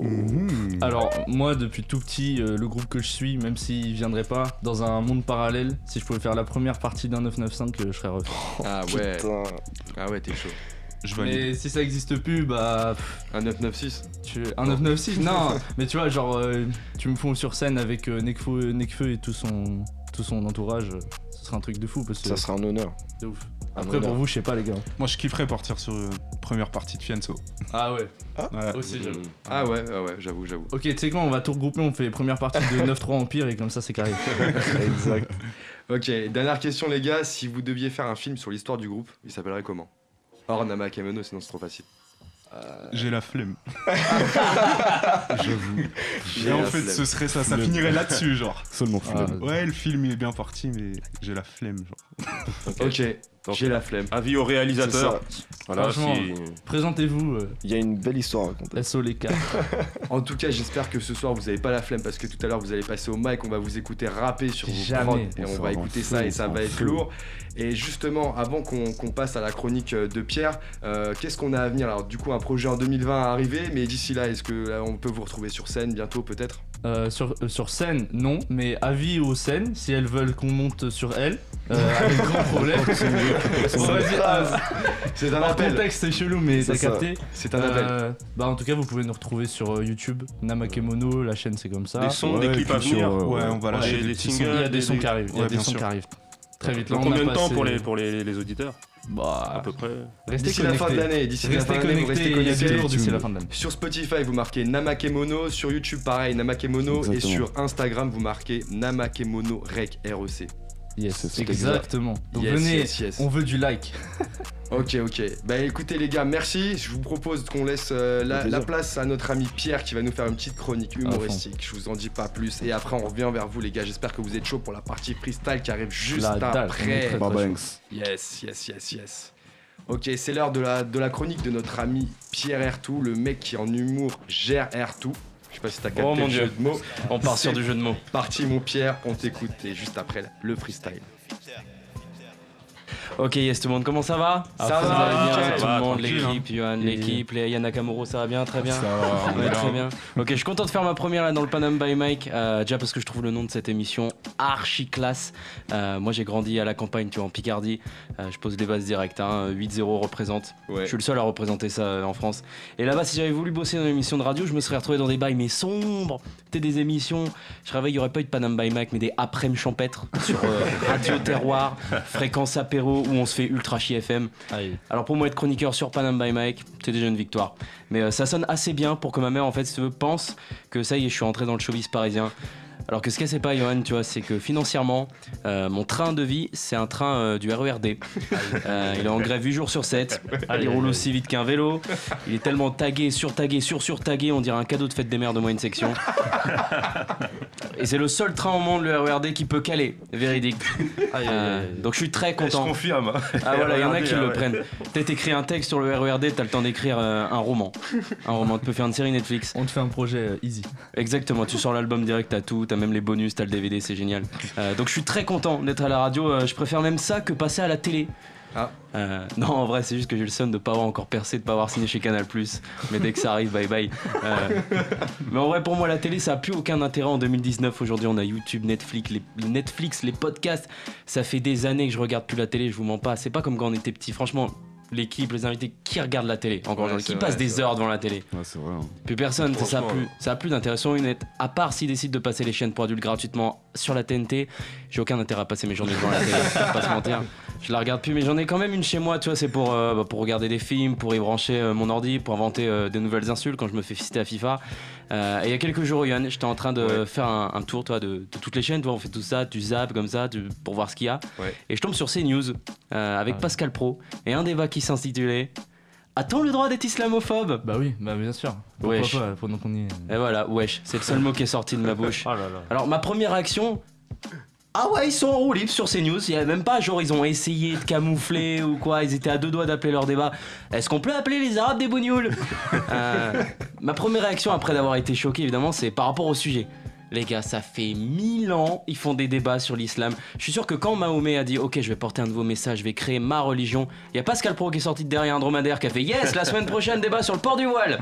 Mhm. Alors moi depuis tout petit, euh, le groupe que je suis, même s'il viendrait pas dans un monde parallèle, si je pouvais faire la première partie d'un 995, euh, je serais refait.
Ah ouais. Ah ouais, t'es chaud.
Je mais si ça existe plus, bah.
Un 996
Un 996 Non, mais tu vois, genre, euh, tu me fous sur scène avec Nekfeu, et tout son, tout son entourage, ce serait un truc de fou. Parce que...
Ça serait un honneur.
C'est ouf. Après, pour vous, je sais pas, les gars.
Moi, je kifferais partir sur une première partie de Fianso.
Ah ouais.
Ah,
Aussi, j'avoue.
Ah ouais, ah ouais, j'avoue, j'avoue.
Ok, tu sais quoi, on va tout regrouper, on fait première partie de 9-3 Empire et comme ça, c'est carré.
exact.
Ok, dernière question, les gars. Si vous deviez faire un film sur l'histoire du groupe, il s'appellerait comment? Hors Nama Kameno, sinon c'est trop facile.
Euh, J'ai la flemme.
J'avoue.
Et en fait, ce serait ça, ça finirait là-dessus, genre.
Seulement flemme.
Ah, ouais, le film il est bien parti, mais j'ai la flemme, genre.
ok. J'ai la flemme.
Avis au réalisateur.
Voilà, présentez-vous. Euh,
Il y a une belle histoire à raconter.
SO les
en tout cas, j'espère que ce soir vous avez pas la flemme parce que tout à l'heure vous allez passer au mic, on va vous écouter rapper sur vos
Jamais.
et on, va écouter ça et ça va être lourd. Et justement, avant qu'on passe à la chronique euh, de Pierre, euh, qu'est-ce qu'on a à venir? Alors du coup, un projet en 2020 à arriver, mais d'ici là, est-ce que on peut vous retrouver sur scène bientôt peut-être?
Sur, sur scène, non, mais avis aux scènes, si elles veulent qu'on monte sur elles, avec grand problème.
C'est un appel.
contexte, c'est chelou, mais t'as capté.
C'est un appel. Euh,
bah, en tout cas, vous pouvez nous retrouver sur euh, YouTube, Namakemono, la chaîne c'est comme ça.
Des sons, des clips à venir.
Euh, ouais, on va lâcher des singles.
Il y a des sons qui arrivent. Il y a des sons qui arrivent. Très vite.
combien de temps pour les, pour les, les auditeurs
bah,
à peu près.
D'ici la fin de l'année, d'ici la fin de l'année, vous restez
connectés. la fin de l'année.
Sur Spotify, vous marquez Namakemono. Sur YouTube, pareil, Namakemono. Et sur Instagram, vous marquez Namakemono Rec, REC.
Yes, exactement. Donc venez, on veut du like.
ok, ok. Bah écoutez les gars, merci. Je vous propose qu'on laisse euh, la, place à notre ami Pierre qui va nous faire une petite chronique humoristique. Je vous en dis pas plus. Et après on revient vers vous les gars. J'espère que vous êtes chaud pour la partie freestyle qui arrive juste après. Yes, yes, yes, yes. Ok, c'est l'heure de la, de la chronique de notre ami Pierre Ertou, le mec qui en humour gère Ertou. Je sais pas si t'as capté
oh mon
le
Dieu.
jeu de mots.
On part sur du jeu de mots.
Parti mon Pierre, on t'écoute et juste après le freestyle.
Ok, yes tout le monde, comment ça va
Ça, va,
bien, tout le monde, l'équipe, Yohan, l'équipe, les Yana Nakamuro, ça va bien, très bien.
Ça va,
très bien. Ok, je suis content de faire ma première là dans le Panam by Mike, euh, déjà parce que je trouve le nom de cette émission archi classe. Euh, moi j'ai grandi à la campagne, tu vois, en Picardie. Euh, je pose des bases directes, hein, 8-0 représente. Je suis le seul à représenter ça en France. Et là-bas, si j'avais voulu bosser dans une émission de radio, je me serais retrouvé dans des bails mais sombres. C'était des émissions. Je rêvais, il n'y aurait pas eu de Panam by Mike, mais des après-midi champêtres sur Radio Terroir, fréquence apéro où on se fait ultra chier FM. Alors pour moi être chroniqueur sur Panam by Mike, c'est déjà une victoire. Mais euh, ça sonne assez bien pour que ma mère en fait se pense que ça y est, je suis entré dans le showbiz parisien. Alors que ce qu'elle sait pas, Johan, tu vois, c'est que financièrement, euh, mon train de vie, c'est un train euh, du RERD. Euh, il est en grève 8 jours sur 7. Il roule aussi vite qu'un vélo. Il est tellement tagué, surtagué, sur-surtagué, on dirait un cadeau de fête des mères de moyenne section. Et c'est le seul train au monde, le RERD, qui peut caler. Véridique. donc je suis très content.
Je confirme.
Ah voilà, il y en a qui le prennent. Peut-être écrit un texte sur le RERD, t'as le temps d'écrire un roman. Un roman, tu peux faire une série Netflix.
On te fait un projet easy.
Exactement, tu sors l'album direct, t'as tout, t'as même les bonus, t'as le DVD, c'est génial. Euh, donc je suis très content d'être à la radio. Euh, je préfère même ça que passer à la télé. Ah. Euh, non, en vrai, c'est juste que j'ai le son de pas avoir encore percé, de pas avoir signé chez Canal. Mais dès que ça arrive, bye bye. mais en vrai, pour moi, la télé, ça a plus aucun intérêt en 2019. Aujourd'hui, on a YouTube, Netflix, les, Netflix, les podcasts. Ça fait des années que je regarde plus la télé, je vous mens pas. C'est pas comme quand on était petit. Franchement, l'équipe, les invités, qui regardent la télé Encore qui passe des heures devant la télé
ouais, c'est vrai. Hein.
Plus personne, ça a plus, ça a plus d'intérêt sur une À part s'ils décident de passer les chaînes pour adultes gratuitement sur la TNT, j'ai aucun intérêt à passer mes journées devant la télé. pas se mentir. Je la regarde plus, mais j'en ai quand même une chez moi, tu vois, c'est pour, euh, bah, pour regarder des films, pour y brancher euh, mon ordi, pour inventer euh, des nouvelles insultes quand je me fais fister à FIFA. Et il y a quelques jours, Yann, j'étais en train de faire un, tour toi, de, toutes les chaînes, toi, on fait tout ça, tu zappes comme ça pour voir ce qu'il y a. Et je tombe sur CNews avec ah Pascal Pro et un débat qui s'intitulait a-t-on le droit d'être islamophobe?
Bah oui, bah bien sûr. Pourquoi pas, pendant qu'on y
est. Et voilà, wesh, c'est le seul mot qui est sorti de ma bouche. Oh Alors ma première réaction, ah ouais, ils sont en roue libre sur CNews. Il y a même pas, genre, ils ont essayé de camoufler ou quoi. Ils étaient à deux doigts d'appeler leur débat. Est-ce qu'on peut appeler les Arabes des bougnoules? Euh, Ma première réaction après d'avoir été choqué, évidemment, c'est par rapport au sujet. Les gars, ça fait mille ans, ils font des débats sur l'islam. Je suis sûr que quand Mahomet a dit Ok, je vais porter un nouveau message, je vais créer ma religion, il y a Pascal Pro qui est sorti de derrière un dromadaire qui a fait Yes, la semaine prochaine, débat sur le port du voile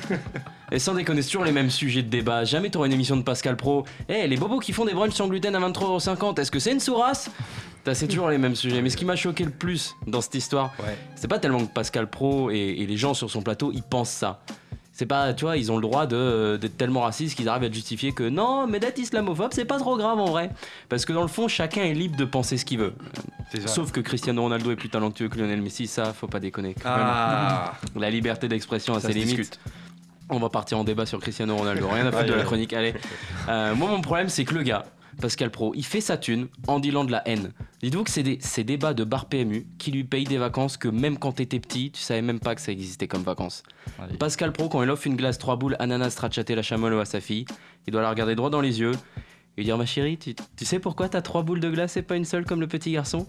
Et sans déconner, sur les mêmes sujets de débat. Jamais t'auras une émission de Pascal Pro. Eh, les bobos qui font des brunchs sans gluten à 23,50€, est-ce que c'est une sourasse c'est toujours les mêmes sujets. Mais ce qui m'a choqué le plus dans cette histoire, c'est pas tellement que Pascal Pro et, et, les gens sur son plateau, ils pensent ça. C'est pas, tu vois, ils ont le droit d'être tellement racistes qu'ils arrivent à justifier que non, mais d'être islamophobe, c'est pas trop grave en vrai. Parce que dans le fond, chacun est libre de penser ce qu'il veut. Sauf que Cristiano Ronaldo est plus talentueux que Lionel Messi, ça, faut pas déconner. Ah. La liberté d'expression a ses limites. On va partir en débat sur Cristiano Ronaldo. Rien à foutre de la chronique. Allez. Euh, moi, mon problème, c'est que le gars, Pascal Pro, il fait sa thune en dealant de la haine. Dites-vous que c'est des, ces débats de bar PMU qui lui payent des vacances que même quand t'étais petit, tu savais même pas que ça existait comme vacances. Pascal Pro, quand il offre une glace 3 boules ananas stracciate la chamolo à sa fille, il doit la regarder droit dans les yeux et lui dire Ma chérie, tu, tu sais pourquoi t'as 3 boules de glace et pas une seule comme le petit garçon?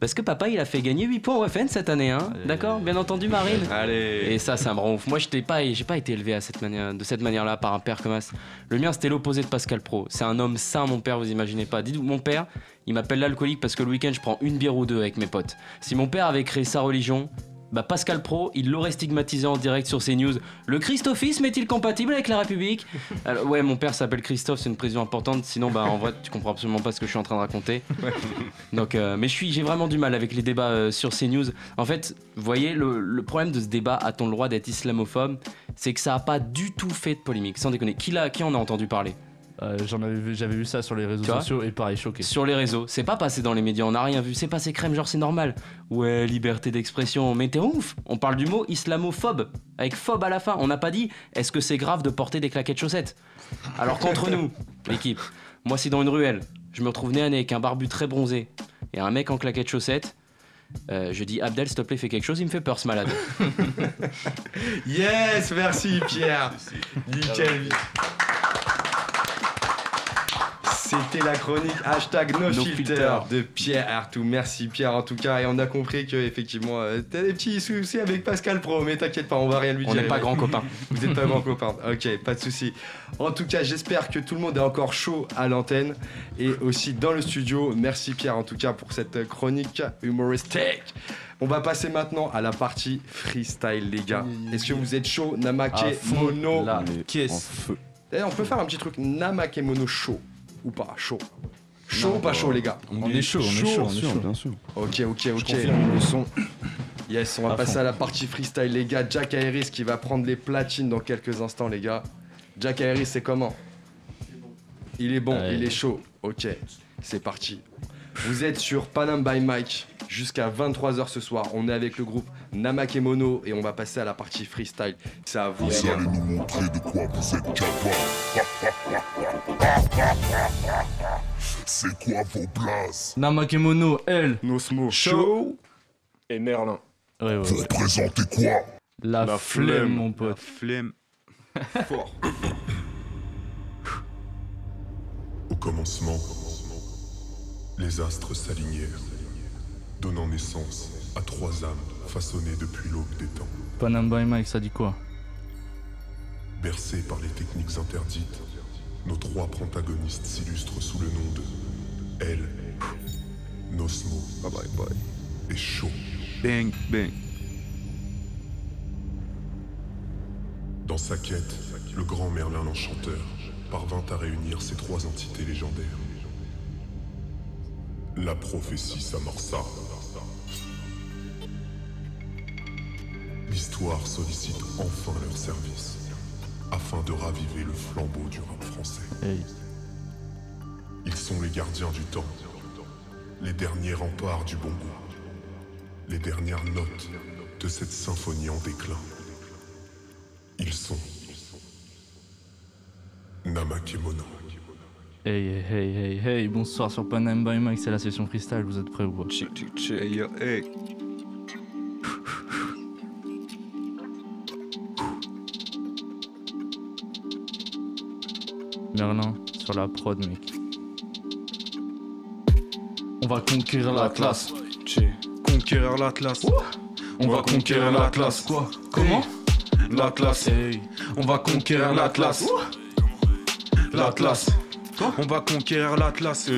Parce que papa, il a fait gagner 8 points au FN cette année, hein D'accord? Bien entendu, Marine.
Allez.
Et ça, ça me rend ouf. Moi, j'ai pas, pas été élevé à cette manière, de cette manière-là par un père comme ça. Le mien, c'était l'opposé de Pascal Pro. C'est un homme sain, mon père, vous imaginez pas. Dites-vous, mon père, il m'appelle l'alcoolique parce que le week-end, je prends une bière ou deux avec mes potes. Si mon père avait créé sa religion, bah Pascal Pro, il l'aurait stigmatisé en direct sur ses news. Le christophisme est-il compatible avec la République? Alors, Ouais, mon père s'appelle Christophe, c'est une précision importante. Sinon, bah en vrai, tu comprends absolument pas ce que je suis en train de raconter. Donc, euh, mais je suis, j'ai vraiment du mal avec les débats euh, sur ces news. En fait, vous voyez, le, problème de ce débat, a-t-on le droit d'être islamophobe C'est que ça a pas du tout fait de polémique. Sans déconner, qui, qui en a entendu parler?
Euh, j'en avais vu, j'avais vu ça sur les réseaux sociaux et pareil choqué.
Sur les réseaux, c'est pas passé dans les médias, on n'a rien vu, c'est passé crème, genre c'est normal. Ouais, liberté d'expression, mais t'es ouf. On parle du mot islamophobe avec phobe à la fin. On n'a pas dit est-ce que c'est grave de porter des claquettes chaussettes? Alors qu'entre nous, l'équipe, moi si dans une ruelle, je me retrouve nez à nez avec un barbu très bronzé et un mec en claquettes chaussettes. Euh, je dis Abdel, s'il te plaît, fais quelque chose, il me fait peur ce malade.
yes, merci Pierre. Nickel. C'était la chronique hashtag no, de Pierre Artou. Merci Pierre en tout cas. Et on a compris que effectivement euh, t'as des petits soucis avec Pascal Pro, mais t'inquiète pas, on va rien lui dire.
On n'est pas grand copain.
Vous n'êtes pas grand copain. Ok, pas de souci. En tout cas, j'espère que tout le monde est encore chaud à l'antenne et aussi dans le studio. Merci Pierre en tout cas pour cette chronique humoristique. On va passer maintenant à la partie freestyle les gars. Est-ce que vous êtes chaud? Namake Mono
Qui est feu
eh, on peut faire un petit truc Namake Mono chaud ou pas Chaud. Chaud ou pas chaud, les gars
On, est chaud, on est chaud, on est chaud.
Bien sûr.
Ok, ok, ok. Le son. Yes, on va passer à la partie freestyle, les gars. Jack Harris qui va prendre les platines dans quelques instants, les gars. Jack Harris, c'est comment Il est bon, il est chaud. Ok, c'est parti. Vous êtes sur Panam by Mike jusqu'à 23h ce soir. On est avec le groupe Namakemono et on va passer à la partie freestyle. C'est à vous.
Vous allez nous montrer de quoi vous êtes capable. C'est quoi vos places
Namakemono, L.
Nosmo,
Show et Merlin.
Ouais, ouais,
Vous représentez quoi?
La, flemme, mon
La
pote.
flemme. Fort.
Au commencement, les astres s'alignèrent, donnant naissance à trois âmes façonnées depuis l'aube des temps.
Panam by Mike, ça dit quoi?
Bercés par les techniques interdites, nos trois protagonistes s'illustrent sous le nom de Elle, Nosmo
Bye bye bye.
et Shaw.
Bang bang.
Dans sa quête, le grand Merlin l'Enchanteur parvint à réunir ces trois entités légendaires. La prophétie s'amorça. L'histoire sollicite enfin leur service, afin de raviver le flambeau du rap français.
Hey.
Ils sont les gardiens du temps, les derniers remparts du bon goût, les dernières notes de cette symphonie en déclin. Ils sont Namakemono.
Hey, hey, hey, hey, hey, bonsoir sur Panam by Mike, c'est la session freestyle, vous êtes prêts ou pas? Merlin, sur la prod, mec. On va conquérir l'Atlas.
Conquérir l'Atlas.
On va conquérir l'Atlas.
Quoi? Comment?
L'Atlas. On va conquérir l'Atlas. L'Atlas.
On va conquérir l'Atlas.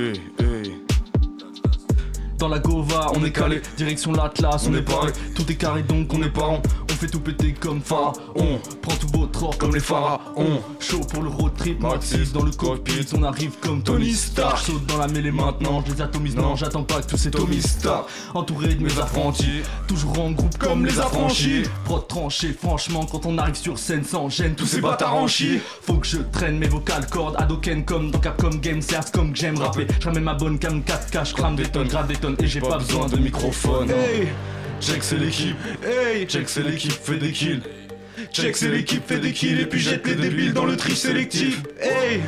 Dans la Gova, on est calé, direction l'Atlas, on est paré. Tout est carré donc on est parents. On fait tout péter comme pharaon. On prend tout beau trort comme les pharaons. Chaud pour le road trip, Maxis dans le cockpit. On arrive comme Tony Stark. Je saute dans la mêlée maintenant, je les atomise. Non, j'attends pas que tous ces Tommy Stark. Entouré de mes affranchis, toujours en groupe comme les affranchis. Prod tranché, franchement, quand on arrive sur scène sans gêne, tous ces bâtards en chient. Faut que je traîne mes vocales cordes, Hadoken comme dans Capcom Games, c'est comme que j'aime rapper. Je ramène ma bonne cam 4K, je crame des tonnes, grave des tonnes et j'ai pas besoin de microphone.
Hey, check c'est l'équipe. Hey, check c'est l'équipe fait des kills. Check c'est l'équipe fait des kills et puis jette les débiles dans le tri sélectif. Hey,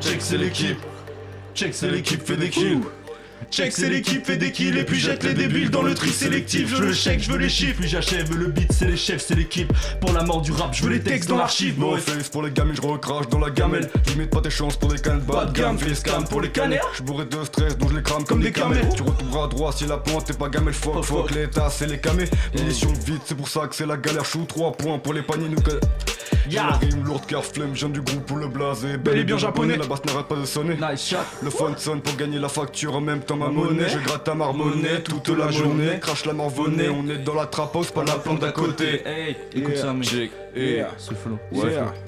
check c'est l'équipe. Check c'est l'équipe fait des kills. Check c'est l'équipe fait des kills et puis jette les débiles dans le tri sélectif. Je veux le chèque, je veux les chiffres.
Puis j'achève le beat, c'est les chefs, c'est l'équipe. Pour la mort du rap, je veux les textes dans l'archive.
No face pour les gamins, je recrache dans la gamelle. Limite pas tes chances pour des cannes bas de gamme. Fais scam pour les canets. Je bourré de stress, donc je les crame comme des camels. Tu retrouveras droit si la pointe t'es pas gamelle. Fuck, fuck, l'état, c'est les camés. Munitions vite, c'est pour ça que c'est la galère. Chou 3 points pour les paniers, nous la rime lourde car flemme, je viens du groupe pour le blazer. Bel et bien japonais, la basse n'arrête pas de sonner.
Nice shot.
Le phone sonne pour gagner la facture en même temps ma monnaie. Je gratte à marmonnaie toute la journée. Crache la marvonnée, on est dans la trap house, pas la plante d'à côté.
Hey, écoute ça, mec.
Et
Ce flow.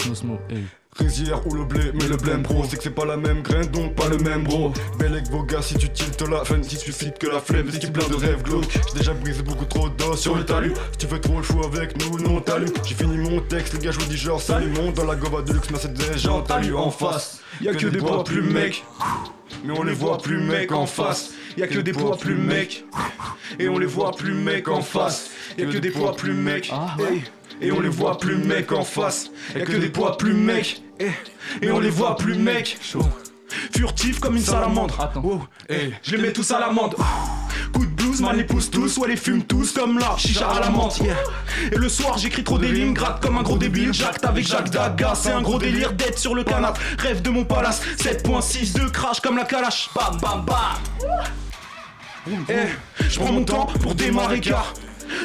Nosmo, hey.
Rizière ou le blé, mais le blême bro, c'est que c'est pas la même graine, donc pas le même bro. Bel avec vos gars, si tu tiltes la fin, qui suicide que la flemme, qui plein de rêves glauques. J'ai déjà brisé beaucoup trop d'os sur le talus. Si tu veux trop le chou avec nous, non talus. J'ai fini mon texte, les gars, je vous dis genre salut, monte dans la gova de luxe, Mercedes, j'en talus en face. Y'a que des bois plus mecs, mais on les voit plus mecs en face. Y'a que des poids plus mecs, et on les voit plus mecs en face. Y'a que des poids plus mecs,
Ah, ouais.
hey. Et on les voit plus mecs en face. Y'a que des poids plus mecs. Et, et on les voit plus mecs. Furtif comme une salamandre.
Attends.
Wow. Et je les mets tous à l'amende. Coup de blues, mal les pousse tous, ouais les fume tous comme là, chicha à la menthe, yeah. Et le soir j'écris trop des lignes, gratte comme un gros débile, j'acte avec Jacques Daga, c'est un gros délire d'être sur le canapé, rêve de mon palace, 7.6 de crash comme la calache, bam bam bam. Eh, je prends mon temps pour démarrer car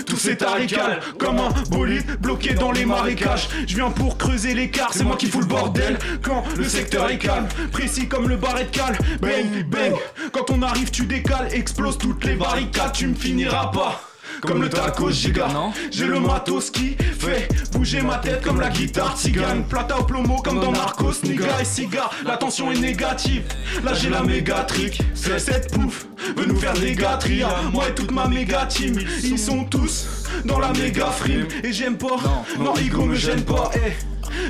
tout c'est tarical comme un bolide bloqué dans les marécages. Je viens pour creuser l'écart, c'est moi qui fous le bordel quand le secteur est calme, précis comme le barret de cale. Bang bang, quand on arrive tu décales, explose toutes les barricades, tu me finiras pas. Comme le taco giga, j'ai le matos qui fait bouger ma tête comme la guitare tzigane. Plata au plomo comme dans Narcos, nigga et cigare. La tension est négative, là j'ai la méga trick. C'est cette pouf, veut nous faire des. Ah, Moi et toute ma méga team, ils sont tous dans la méga frime. Et j'aime pas, non, Igo me gêne pas. eh.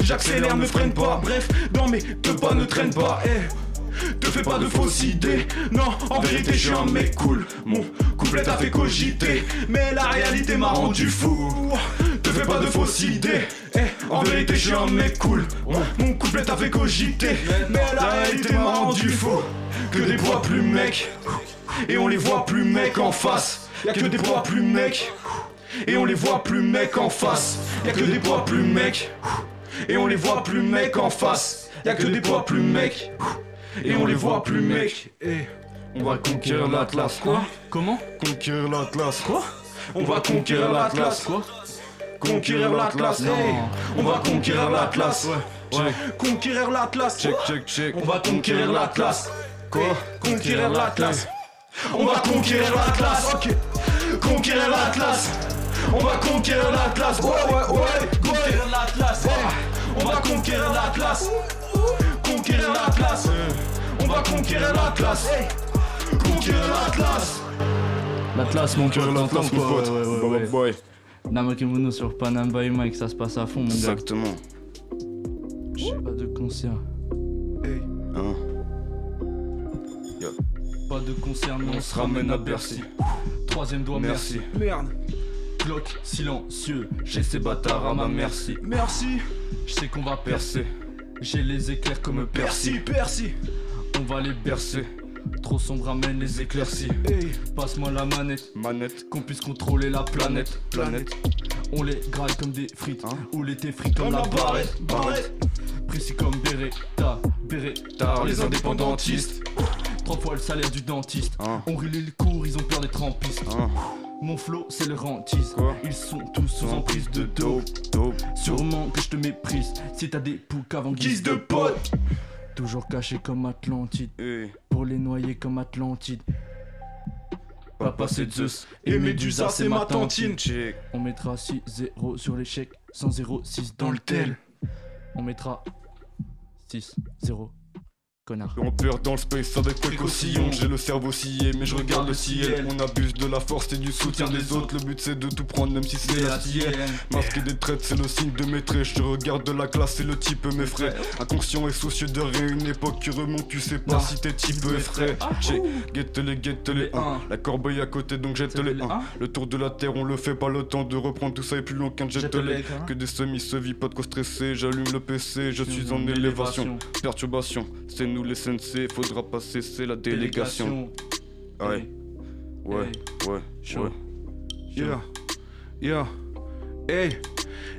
J'accélère, me freine pas. Bref, dans mes deux pas ne traîne pas. eh.
Te fais pas de fausses idées. Non, en vérité, je suis un mec cool. Mon couplet t'a fait cogiter, mais la réalité m'a rendu fou. Te fais pas de fausses idées. Eh, en vérité, je suis un mec cool. Mon couplet t'a fait cogiter, mais la réalité m'a rendu fou. Que des poids plus mecs, et on les voit plus mecs en face. Y'a que des poids plus mecs, et on les voit plus mecs en face. Y'a que des poids plus mecs, et on les voit plus mecs en face. Y'a que des poids plus mecs, et on les voit plus mecs. Et on va conquérir l'Atlas. Quoi
Comment
Conquérir l'Atlas. Quoi On va conquérir l'Atlas. Quoi Conquérir l'Atlas. Hey, on va conquérir l'Atlas. Ouais. Conquérir l'Atlas.
Check, check, check.
On va conquérir l'Atlas. Quoi Conquérir l'Atlas. On va conquérir l'Atlas. Ok. Conquérir l'Atlas. On va conquérir l'Atlas. Ouais, ouais, ouais. Conquérir l'Atlas. On va conquérir l'Atlas. Conquérir l'Atlas. On va conquérir l'Atlas. Conquérir l'Atlas.
L'Atlas, mon cœur, l'Atlas,
mon pote.
Ouais, ouais, ouais, ouais.
Boy.
Namakimono sur Panam by Mike, ça se passe à fond, mon gars.
Exactement.
Pas de concert.
Hein.
Pas de concert, mais on se ramène à Bercy. Troisième doigt, merci.
Merde.
Cloque silencieux, j'ai ces bâtards à ma merci.
Merci.
Je sais qu'on va percer. J'ai les éclairs comme
Percy,
Percy. On va les bercer. Trop sombre amène les éclaircies.
Hey.
Passe-moi la manette,
Manette.
qu'on puisse contrôler la planète.
Planète.
On les graille comme des frites.
Hein?
Ou les frites comme
Comme
la
la
barrette.
barrette. Barrette.
Précis comme Beretta. Beretta, les indépendantistes. Trois fois le salaire du dentiste.
Hein?
On rit les cours, ils ont peur d'être en piste.
Hein?
Mon flow, c'est le rentise. Ils sont tous sous emprise de dope.
Dope.
Sûrement que je te méprise. Si t'as des poucs avant guise de pote. Toujours caché comme Atlantide.
Hey.
Pour les noyer comme Atlantide. Papa c'est Zeus
Et Médusa, c'est ma tantine.
Check.
On mettra 6-0 sur l'échec, 100-0-6 dans le tel. On mettra 6-0. Connard.
On perd dans le space avec quelques sillons J'ai le cerveau scié mais je regarde le ciel. On abuse de la force et du soutien des autres. Le but c'est de tout prendre même si c'est la tienne. Masquer des traites c'est le signe de maîtrise Je regarde de la classe et le type m'effraie Inconscient et soucieux de rien Une époque qui remonte tu sais pas si t'es type effraie J'ai guette les guette les 1 La corbeille à côté donc jette les 1 Le tour de la terre on le fait pas le temps de reprendre tout ça est plus long qu'un jet les. Que des semis se vit pas de quoi stresser. J'allume le PC je suis en élévation. Perturbation, c'est nous les sensei, faudra pas cesser la délégation. Ouais, ouais, ouais, ouais.
Yeah. Yeah. Hey.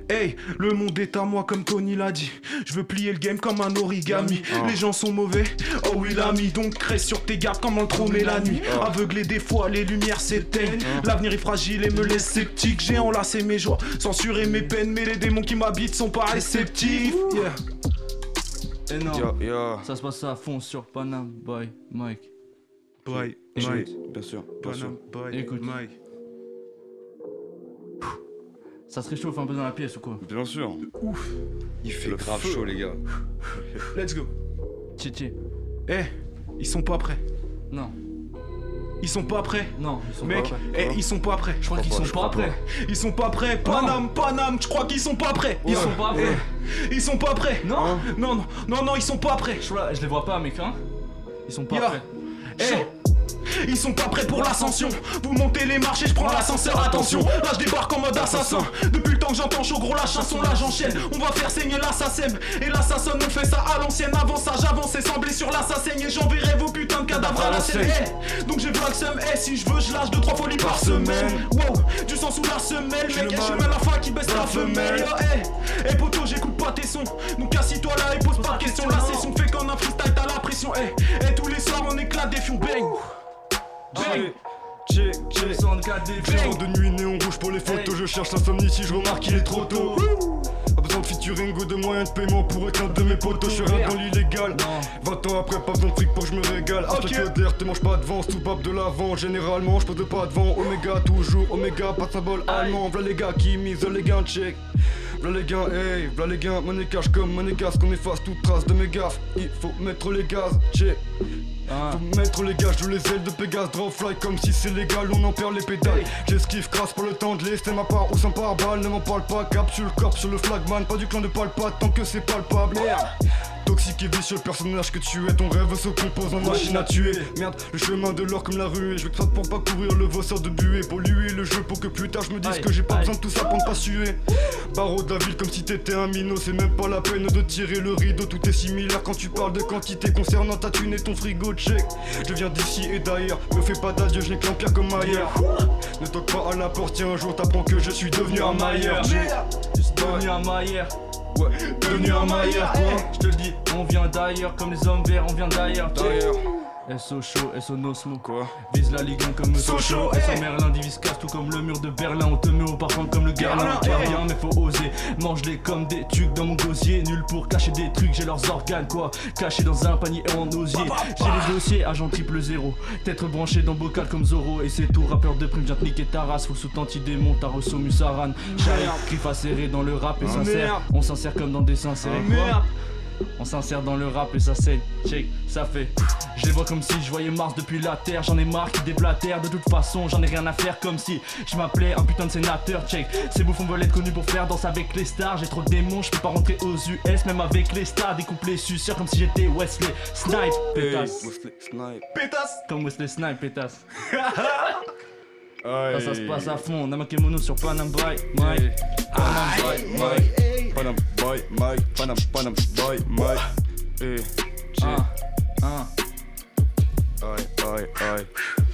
Hey, le monde est à moi comme Tony l'a dit. Je veux plier le game comme un origami. Les gens sont mauvais, oh oui l'ami. Donc crée sur tes gardes comme un trône et la nuit. Aveuglé des fois, les lumières s'éteignent. L'avenir est fragile et me laisse sceptique. J'ai enlacé mes joies, censuré mes peines. Mais les démons qui m'habitent sont pas réceptifs. Yeah.
Et non,
Yeah, yeah.
ça se passe à fond sur Panam by Mike.
Boy,
Écoute.
Mike.
Bien sûr, bien sûr.
Panam, boy,
Écoute.
Mike.
Ça se réchauffe un peu dans la pièce ou quoi?
Bien sûr.
Il fait
Le
grave
feu.
chaud, les gars.
Let's go.
Tchétché.
Eh, ils sont pas prêts.
Non,
Ils sont pas prêts.
non, ils sont
Mec,
pas prêts.
eh, ils sont pas prêts.
Je crois qu'ils sont pas prêts.
Ils sont pas prêts. Panam, Panam, je crois qu'ils sont pas prêts.
Ils sont pas prêts.
Eh, ils sont pas prêts.
Non,
Non, non, non, non, ils sont pas prêts.
je, vois- je les vois pas, mec, hein. Ils sont pas
Yeah.
prêts.
Ils sont pas prêts pour l'ascension. Vous montez les marches et je prends l'ascenseur. Attention, là je débarque en mode assassin. Depuis le temps que j'entends chaud gros la chanson, là j'enchaîne. On va faire saigner l'assassin. Et l'assassin, on fait ça à l'ancienne. Avant ça, j'avance et sans blessure, là ça saigne. Et j'enverrai vos putains de cadavres à la scène. Donc j'ai vlog seum. Eh, si je veux, je lâche 2-3 folies par semaine. Wow, du sang sous la semelle, mec. Je mets la fin qui baisse la femelle. Eh, poto, j'écoute pas tes sons. Donc assis-toi là et pose pas de questions. La session fait qu'en un freestyle, t'as la pression. Eh, eh, tous les soirs, on éclate des fions. Bang. Bang.
Check, check.
64 des
Vision de nuit néon rouge pour les photos, je cherche l'insomnie si je remarque qu'il est trop tôt. Pas besoin de featuring ou de moyens de paiement pour aucun de mes potos, je suis rien dans l'illégal. 20 ans après, pas besoin de fric pour que je me régale. Après que de l'air, te mange pas devant, sous pape de l'avant. Généralement, je pose pas devant. Oméga, toujours Oméga, pas de symbole allemand. V'là les gars qui misent les gains, check. V'là les gains, hey, v'là les gains, monnaie cash comme monnaie gas, qu'on efface toute trace de mes gaffes. Il faut mettre les gaz, check.
Ah.
Faut mettre les gars, je les ailes de Pégase, drop fly comme si c'est légal, on en perd les pédales. J'esquive crasse pour le temps de laisser ma part ou sans par balle, ne m'en parle pas, capsule corps sur le flagman, pas du clan de palpate tant que c'est palpable. Merde. Toxique et vicieux, le personnage que tu es, ton rêve se compose en machine à tuer. Merde, le chemin de l'or comme la rue, je vais craindre pour pas courir le vosseur de buée, polluer le jeu pour que plus tard je me dise que j'ai pas besoin de tout ça pour ne pas suer. Barreau de la ville comme si t'étais un minot, c'est même pas la peine de tirer le rideau, tout est similaire quand tu parles de quantité concernant ta thune et ton frigo check. Je viens d'ici et d'ailleurs, me fais pas d'adieu, je n'ai qu'un pire comme ailleurs. Ne toque pas à la porte, un jour t'apprends que je suis devenu un mailleur.
Devenu un mailleur.
Ouais, devenu un mailleur quoi.
Je te le dis, on vient d'ailleurs comme les hommes verts, on vient d'ailleurs. D'ailleurs. SO SO Nosmo
Quoi.
Vise la Ligue 1 comme Sochaux. SO Merlin divise casse tout comme le mur de Berlin. On te met au parfum comme le Guerlain. Pas rien mais faut oser Mange-les comme des trucs dans mon gosier. Nul pour cacher des trucs, j'ai leurs organes quoi. Cachés dans un panier et en osier. J'ai les dossiers, agent triple zéro. Tête branché dans bocal comme Zoro Et c'est tout, rappeur de prime, j'en niquer ta race Full sous anti-démon, Tarosso Musaran. Chariot, griffe serré dans le rap et sincère. On s'insère comme dans des sincères. Quoi on s'insère dans le rap et ça saigne, check, ça fait. Je les vois comme si je voyais Mars depuis la terre. J'en ai marre qui déblatèrent. De toute façon, j'en ai rien à faire comme si je m'appelais un putain de sénateur. Check, ces bouffons veulent être connus pour faire danse avec les stars. J'ai trop de démons, je peux pas rentrer aux US, même avec les stars. Découplés suceurs comme si j'étais Wesley Snipe, pétasse.
Wesley Snipe.
Pétasse Comme Wesley Snipe, pétasse. Ça, ça se passe à fond. Namakemono sur Panam Boy, Mike. Panam Boy, Mike.
Panam Boy, Mike. Panam, Panam Boy, Mike. Eh,
Un, un.
Aïe, aïe, aïe.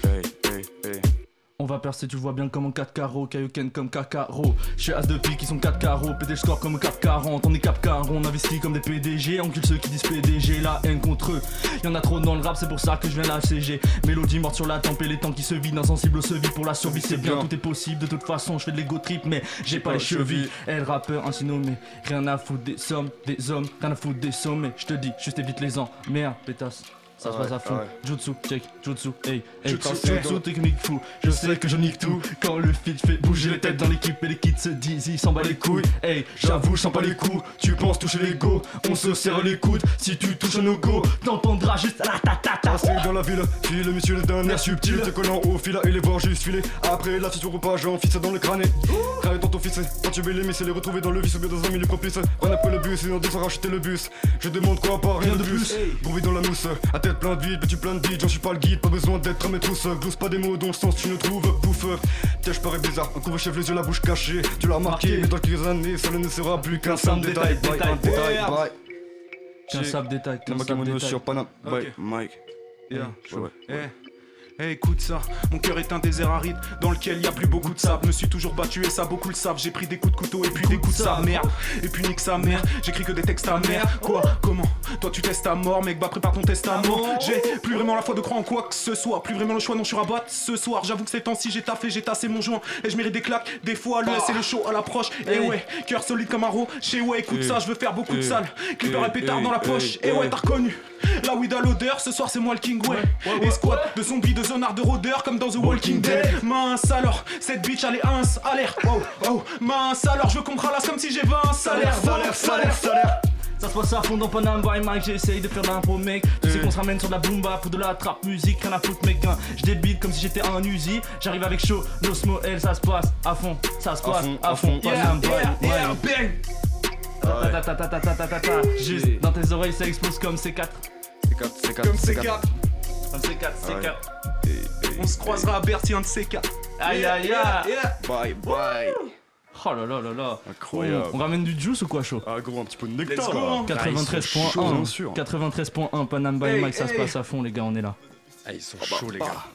Hey, hey, hey.
On va percer, tu vois bien comme en 4 carreaux, Kaioken comme Kakaro. Je suis as de pique qui sont 4 carreaux, PD score comme 440. On est cap car, on investit comme des PDG, encule ceux qui disent PDG, la haine contre eux. Y'en a trop dans le rap, c'est pour ça que je viens la CG. Mélodie morte sur la tempe et les temps qui se vident, insensible se vit pour la survie, c'est bien, tout est possible. De toute façon, je fais de l'ego trip, mais j'ai pas les chevilles. Elle rappeur ainsi nommé, rien à foutre des sommes, des hommes, rien à foutre des sommets. Je te dis, juste évite les ans, merde, pétasse. Ça se passe à fond. Jutsu, check, jutsu, hey, hey,
Jutsu,
jutsu, technique fou. Je sais que je nique tout. Quand le feed fait bouger les têtes dans l'équipe et les kids se disent, ils s'en bat les couilles. Hey, j'avoue, je sens pas les coups. Tu penses toucher les go, on se serre les coudes. Si tu touches un no-go, t'entendras juste la ta ta ta.
Passé dans la ville, file le monsieur d'un air subtil Te collant au fil et les voir juste filer Après la suite au repas, j'en fixe dans le crâne Crâne dans ton fils, quand tu veux les miss et les retrouver dans le vice ou bien dans un milieu propice Rien après le bus et on descend racheter le bus Je demande quoi, pas rien de plus Groovy dans la mousse, à tête plein de vide, petit plein de vide J'en suis pas le guide, pas besoin d'être à mes trousses Glose pas des mots dont le sens tu ne trouves pouf Tiens je parais bizarre, un couvre-chef les yeux la bouche cachée. Tu l'as remarqué, mais dans quelques années ça ne sera plus qu'un simple détail.
détail,
détail, bye.
Qu'un sable détail, qu'un
Namakemono
détail.
sur Panam, bye. Mike.
Yeah.
Ouais, ouais.
Eh. Eh, écoute ça, mon cœur est un désert aride dans lequel y a plus beaucoup de sable. Me suis toujours battu et ça beaucoup le savent. J'ai pris des coups de couteau et puis des coups de sa mère. Et puis nique sa mère, j'écris que des textes à mère. Quoi Comment Toi tu testes ta mort, mec, bah prépare ton testament. J'ai plus vraiment la foi de croire en quoi que ce soit. Plus vraiment le choix, non, je suis rabat ce soir. J'avoue que ces temps-ci j'ai taffé, j'ai tassé mon joint. Et je mérite des claques, des fois le c'est le show à l'approche. Et ouais, cœur solide comme un ro. Chez ouais, écoute
Eh.
ça, je veux faire beaucoup de
Eh.
salles. Clipper
Eh,
et pétard
eh,
dans la poche.
eh,
Et ouais,
eh.
t'as reconnu. La weed à l'odeur, ce soir c'est moi le king, ouais. Et squat de zombie, de zonard, de rôdeur, comme dans The Walking Dead. Mince alors, cette bitch elle est ins, alerte. Oh, oh, mince alors, je veux qu'on me ralasse comme si j'ai 20 salaire, salaire, salaire, salaire.
Ça se passe à fond dans Panam by Mike, j'essaye de faire l'impro mec. Tu sais qu'on se ramène sur de la boomba pour de la trap musique, rien à foutre mec hein. Je débite comme si j'étais un Uzi, j'arrive avec chaud, l'osmo elle ça se passe à fond, ça se passe à fond, ta Juste dans tes oreilles ça explose comme C4
C'est 4, c'est 4,
Comme C4,
Comme C4, C4
on se croisera à Berthier un de C4.
Aïe aïe aïe
yeah.
Bye, bye
Oh là là là là
Incroyable.
On ramène du juice ou quoi chaud
Ah gros, un petit peu de
Let's
nectar
go. Ah,
sûr.
93.1 93.1 Panam by
Hey,
Mike ça se passe à fond les gars on est là
Ah, ils sont chauds les gars.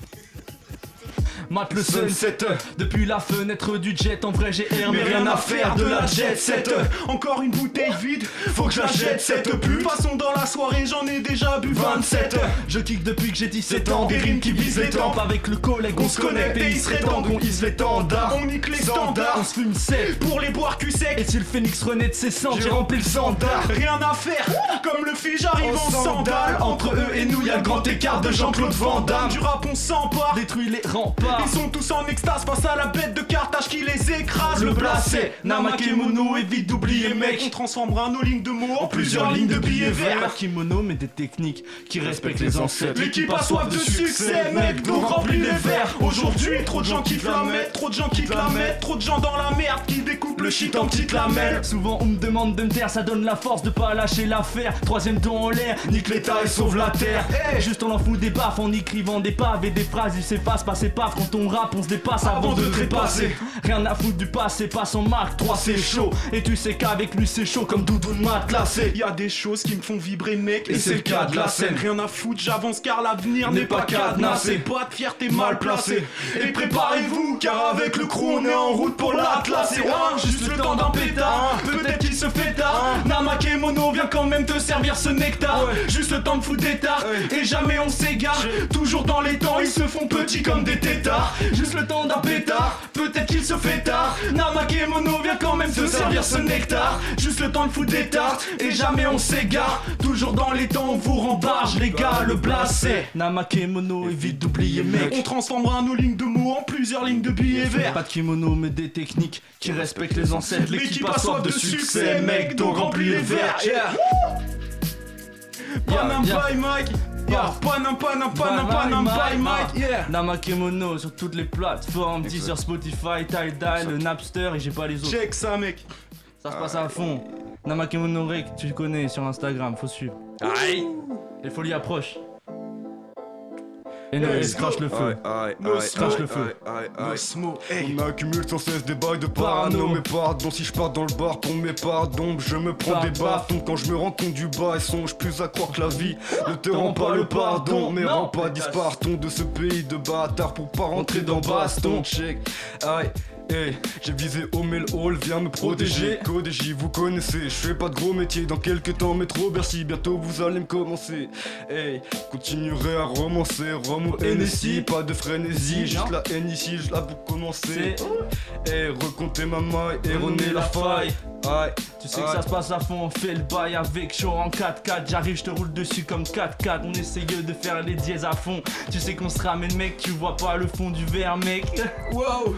Mate le sunset. Depuis la fenêtre du jet En vrai j'ai air mais rien à faire de la jet set.
Encore une bouteille vide, faut que je la jette cette pute. Passons dans la soirée, j'en ai déjà bu 27.
Je kick depuis que j'ai 17 ans. Des rimes qui visent les tempes. Avec le collègue on se connecte Et il serait temps qu'on hisse l'étendard
On nique les
On
standards.
se fume sec.
Pour les boire cul sec.
Et si le phénix renaît de ses cendres J'ai rempli le sandar
Rien à faire, comme le fit, j'arrive en sandales.
Entre eux et nous y'a le grand écart de Jean-Claude Van Damme.
Du rap, on s'empare.
Détruit les remparts
Ils sont tous en extase face à la bête de Carthage qui les écrase. Le blasé, Namakemono, évite d'oublier, mec. On transformera nos lignes de mots en plusieurs lignes de billets verts.
Pas kimono, mais des techniques qui respectent les ancêtres.
L'équipe a soif de succès, mec, donc remplit les verres. Aujourd'hui, trop de gens qui la mettent, trop de gens qui la mettent, trop de gens dans la merde qui découpent le shit en petites lamelles.
Souvent, on me demande de me taire, ça donne la force de pas lâcher l'affaire. Troisième don en l'air, nique l'état et sauve la terre. Juste on en fout des baffes en écrivant des pavés, des phrases, il s'efface, passer paf. Quand on rappe, on se dépasse avant de trépasser. Rien à foutre du passé, passe en marque, 3 c'est chaud. Et tu sais qu'avec lui c'est chaud comme doudou de matelassé.
Y a des choses qui me font vibrer, mec, et, c'est le cas de la scène. Rien à foutre, j'avance car l'avenir n'est pas cadenassé. Pas de fierté mal placée. Et préparez-vous, car avec le crew on est en route pour l'Atlas. C'est juste le temps d'un pétard. Peut-être qu'il se fait tard. Namakemono vient quand même te servir ce nectar. Juste le temps de foutre des tards. Et jamais on s'égare. Toujours dans les temps, ils se font petits comme des tétards. Juste le temps d'un pétard. Peut-être qu'il se fait tard. Namakemono vient quand même te servir ce nectar. Juste le temps de foutre des tards. Et jamais on s'égare. Toujours dans les temps, on vous rembarge, les gars. Le blasé.
Namakemono, évite d'oublier, mec.
On transformera nos lignes de mots en plusieurs lignes de billets verts.
Pas de kimono, mais des techniques qui respectent les ancêtres. L'équipe a soif de succès, mec, donc remplis les verres. Yeah.
Panam by Mike. Yeah. Panam, panam, panam, panam by Mike. Yeah.
Namakemono sur toutes les plateformes, Deezer, Spotify, Tidal, le Napster et j'ai pas les autres.
Check ça, mec.
Ça se passe à fond. Namakemono Rek, tu le connais sur Instagram, faut suivre.
Aïe.
Les folies approchent. Et nous, crache le feu.
Aïe,
crache le feu.
On accumule sans cesse des bails de parano. Mais pardon si je pars dans le bar pour mes pardons Je me prends des bâtons. Quand je me rends compte du bas Et songe plus à croire que la vie ne te rend pas le pardon Mais
Non.
rend pas dispartons de ce pays de bâtards Pour pas rentrer dans baston. Check, aïe Hey, j'ai visé au Mel Hall, viens me protéger. Code J, vous connaissez, je fais pas de gros métier. Dans quelques temps, métro Bercy, bientôt vous allez me commencer. Hey, continuerai à romancer, Rome au NSI, pas de frénésie. Juste la haine ici, je la pour commencer. Hey, recompter ma maille, erroner la faille. Aïe,
Tu sais que ça se passe à fond, on fait le bail avec chaud en 4x4 J'arrive, je te roule dessus comme 4x4 On essaye de faire les dièses à fond. Tu sais qu'on se ramène mec, tu vois pas le fond du verre mec. Wow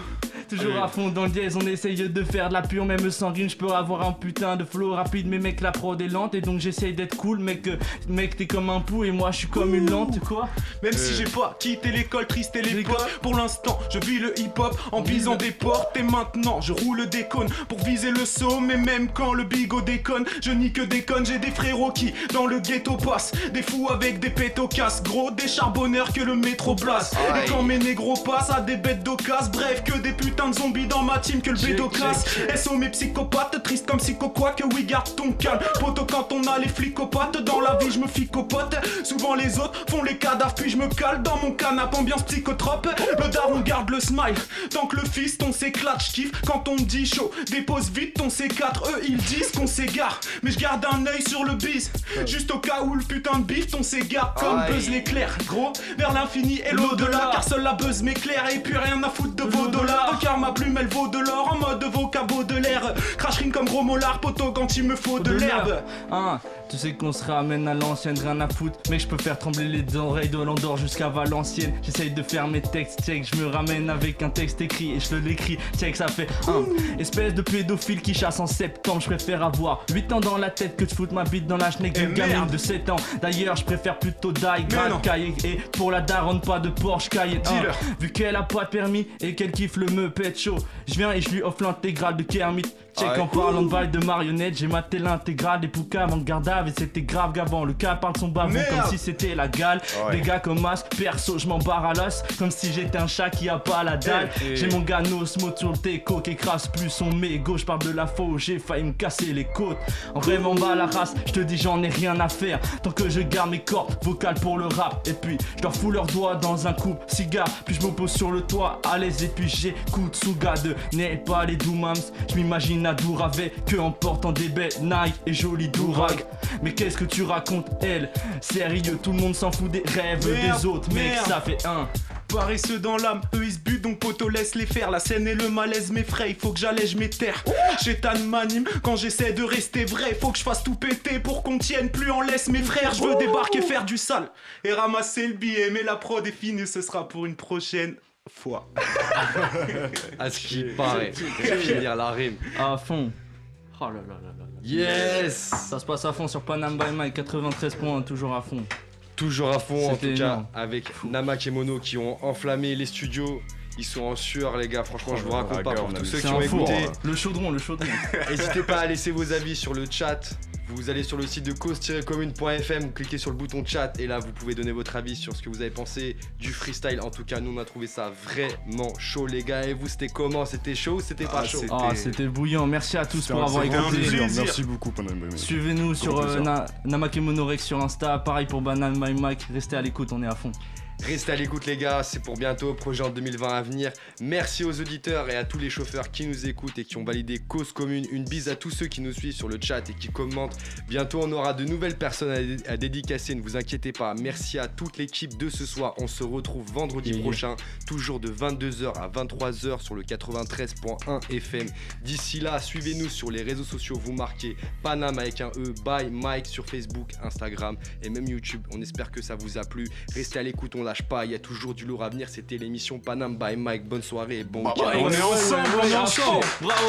Toujours à fond dans le dièse, on essaye de faire de la pure Même sans rime, je peux avoir un putain de flow rapide Mais mec la prod est lente. Et donc j'essaye d'être cool Mec, euh, mec t'es comme un pou et moi je suis comme une lente quoi.
Même si j'ai pas quitté l'école, triste et l'époque Pour l'instant, je vis le hip-hop en visant des portes. Et maintenant, je roule des cônes pour viser le saut. Mais même quand le bigot déconne, je nie que des connes. J'ai des frérots qui, dans le ghetto, passent. Des fous avec des pétos casse Gros, des charbonneurs que le métro place Et quand mes négros passent à des bêtes d'occasse Bref, que des putains de zombies dans ma team que le bédo classe. SO mes psychopathes, triste comme psycho quoi Que oui, garde ton calme. Poto quand on a les flicopathes Dans la vie, je me ficopote. Souvent les autres font les cadavres Puis je me cale dans mon canapé ambiance psychotrope. Le daron garde le smile Tant que le fist on s'éclate, je kiffe Quand on me dit chaud, dépose vite ton C4 Eux ils disent qu'on s'égare. Mais je garde un œil sur le bis Juste au cas où le putain de bif ton s'égare Comme
Aïe.
Buzz l'éclair. Gros, vers l'infini et l'au-delà Car seule la buzz m'éclaire Et puis rien à foutre de vos dollars Ma plume elle vaut de l'or En mode vocabo de l'air Cracherine comme gros molar Poto quand il me faut de l'herbe.
Hein, tu sais qu'on se ramène à l'ancienne, rien à foutre. Mec, je peux faire trembler les oreilles de l'Andorre jusqu'à Valenciennes. J'essaye de faire mes textes, check. Je me ramène avec un texte écrit et je le l'écris. Check, ça fait un espèce de pédophile qui chasse en septembre. Je préfère avoir 8 ans dans la tête que de foutre ma bite dans la schneck
Eh
d'une gamine de 7 ans. D'ailleurs, je préfère plutôt die, grave cahier. Et pour la daronne, pas de Porsche Cayenne.
Dealer.
vu qu'elle a pas de permis et qu'elle kiffe le me chaud, je viens et je lui offre l'intégrale de Kermit. Check en parlant de bail de marionnette, j'ai maté l'intégrale des Poucas avant Gardave et c'était grave gavant. Le cas parle de son
Merde.
comme si c'était la gale. Les gars comme As, perso, je m'en barre à l'os comme si j'étais un chat qui a pas la dalle. J'ai mon gars Nosmo sur le teco qui écrase plus son mégot. Je parle de la faux, j'ai failli me casser les côtes. En vrai, m'en bats la race, je te dis j'en ai rien à faire. Tant que je garde mes cordes vocales pour le rap. Et puis, je leur fous leurs doigts dans un coupe cigare. Puis je me pose sur le toit à l'aise et puis j'écoute Souga de N'est pas les Doomams. Je m'imagine à Douravé que en portant des bêtes Nike et joli Dourag. Mais qu'est-ce que tu racontes, elle? Sérieux, tout le monde s'en fout des rêves
Merde,
des autres, mec,
merde.
ça fait un.
Paresseux dans l'âme, eux ils se butent donc poto laisse les faire. La scène et le malaise m'effraient, il faut que j'allège mes terres. Chétan m'anime quand j'essaie de rester vrai. Faut que je fasse tout péter pour qu'on tienne plus en laisse mes frères. Je veux débarquer, faire du sale et ramasser le billet. Mais la prod est finie, ce sera pour une prochaine.
Fois. à ce qui paraît. Finir la rime.
À fond. Oh là là là là.
Yes
Ça se passe à fond sur Panam by Mike, 93 points, toujours à fond.
Toujours à fond en tout cas avec Namak et Mono qui ont enflammé les studios. Ils sont en sueur les gars, franchement je vous raconte pas pour tous ceux qui ont écouté.
Le chaudron, le chaudron.
N'hésitez pas à laisser vos avis sur le chat, vous allez sur le site de cause-commune.fm, vous cliquez sur le bouton chat et là vous pouvez donner votre avis sur ce que vous avez pensé du freestyle. En tout cas, nous on a trouvé ça vraiment chaud les gars. Et vous c'était comment? C'était chaud ou c'était pas ah, chaud?
Ah, c'était bouillant. Merci à tous pour avoir écouté.
Merci beaucoup
Suivez-nous sur euh, Namakemonorex sur Insta, pareil pour Banane My Mac. Restez à l'écoute, on est à fond.
Restez à l'écoute les gars, c'est pour bientôt, projet en 2020 à venir. Merci aux auditeurs et à tous les chauffeurs qui nous écoutent et qui ont validé cause commune. Une bise à tous ceux qui nous suivent sur le chat et qui commentent. Bientôt on aura de nouvelles personnes à, dédicacer, ne vous inquiétez pas. Merci à toute l'équipe de ce soir. On se retrouve vendredi prochain, toujours de 22h à 23h sur le 93.1 FM. D'ici là, suivez-nous sur les réseaux sociaux, vous marquez Panam avec un E, by Mike sur Facebook, Instagram et même YouTube. On espère que ça vous a plu. Restez à l'écoute, on pas, il y a toujours du lourd à venir. C'était l'émission Panam by Mike. Bonne soirée et bon
bah, On est ensemble, on est ensemble.
Bravo.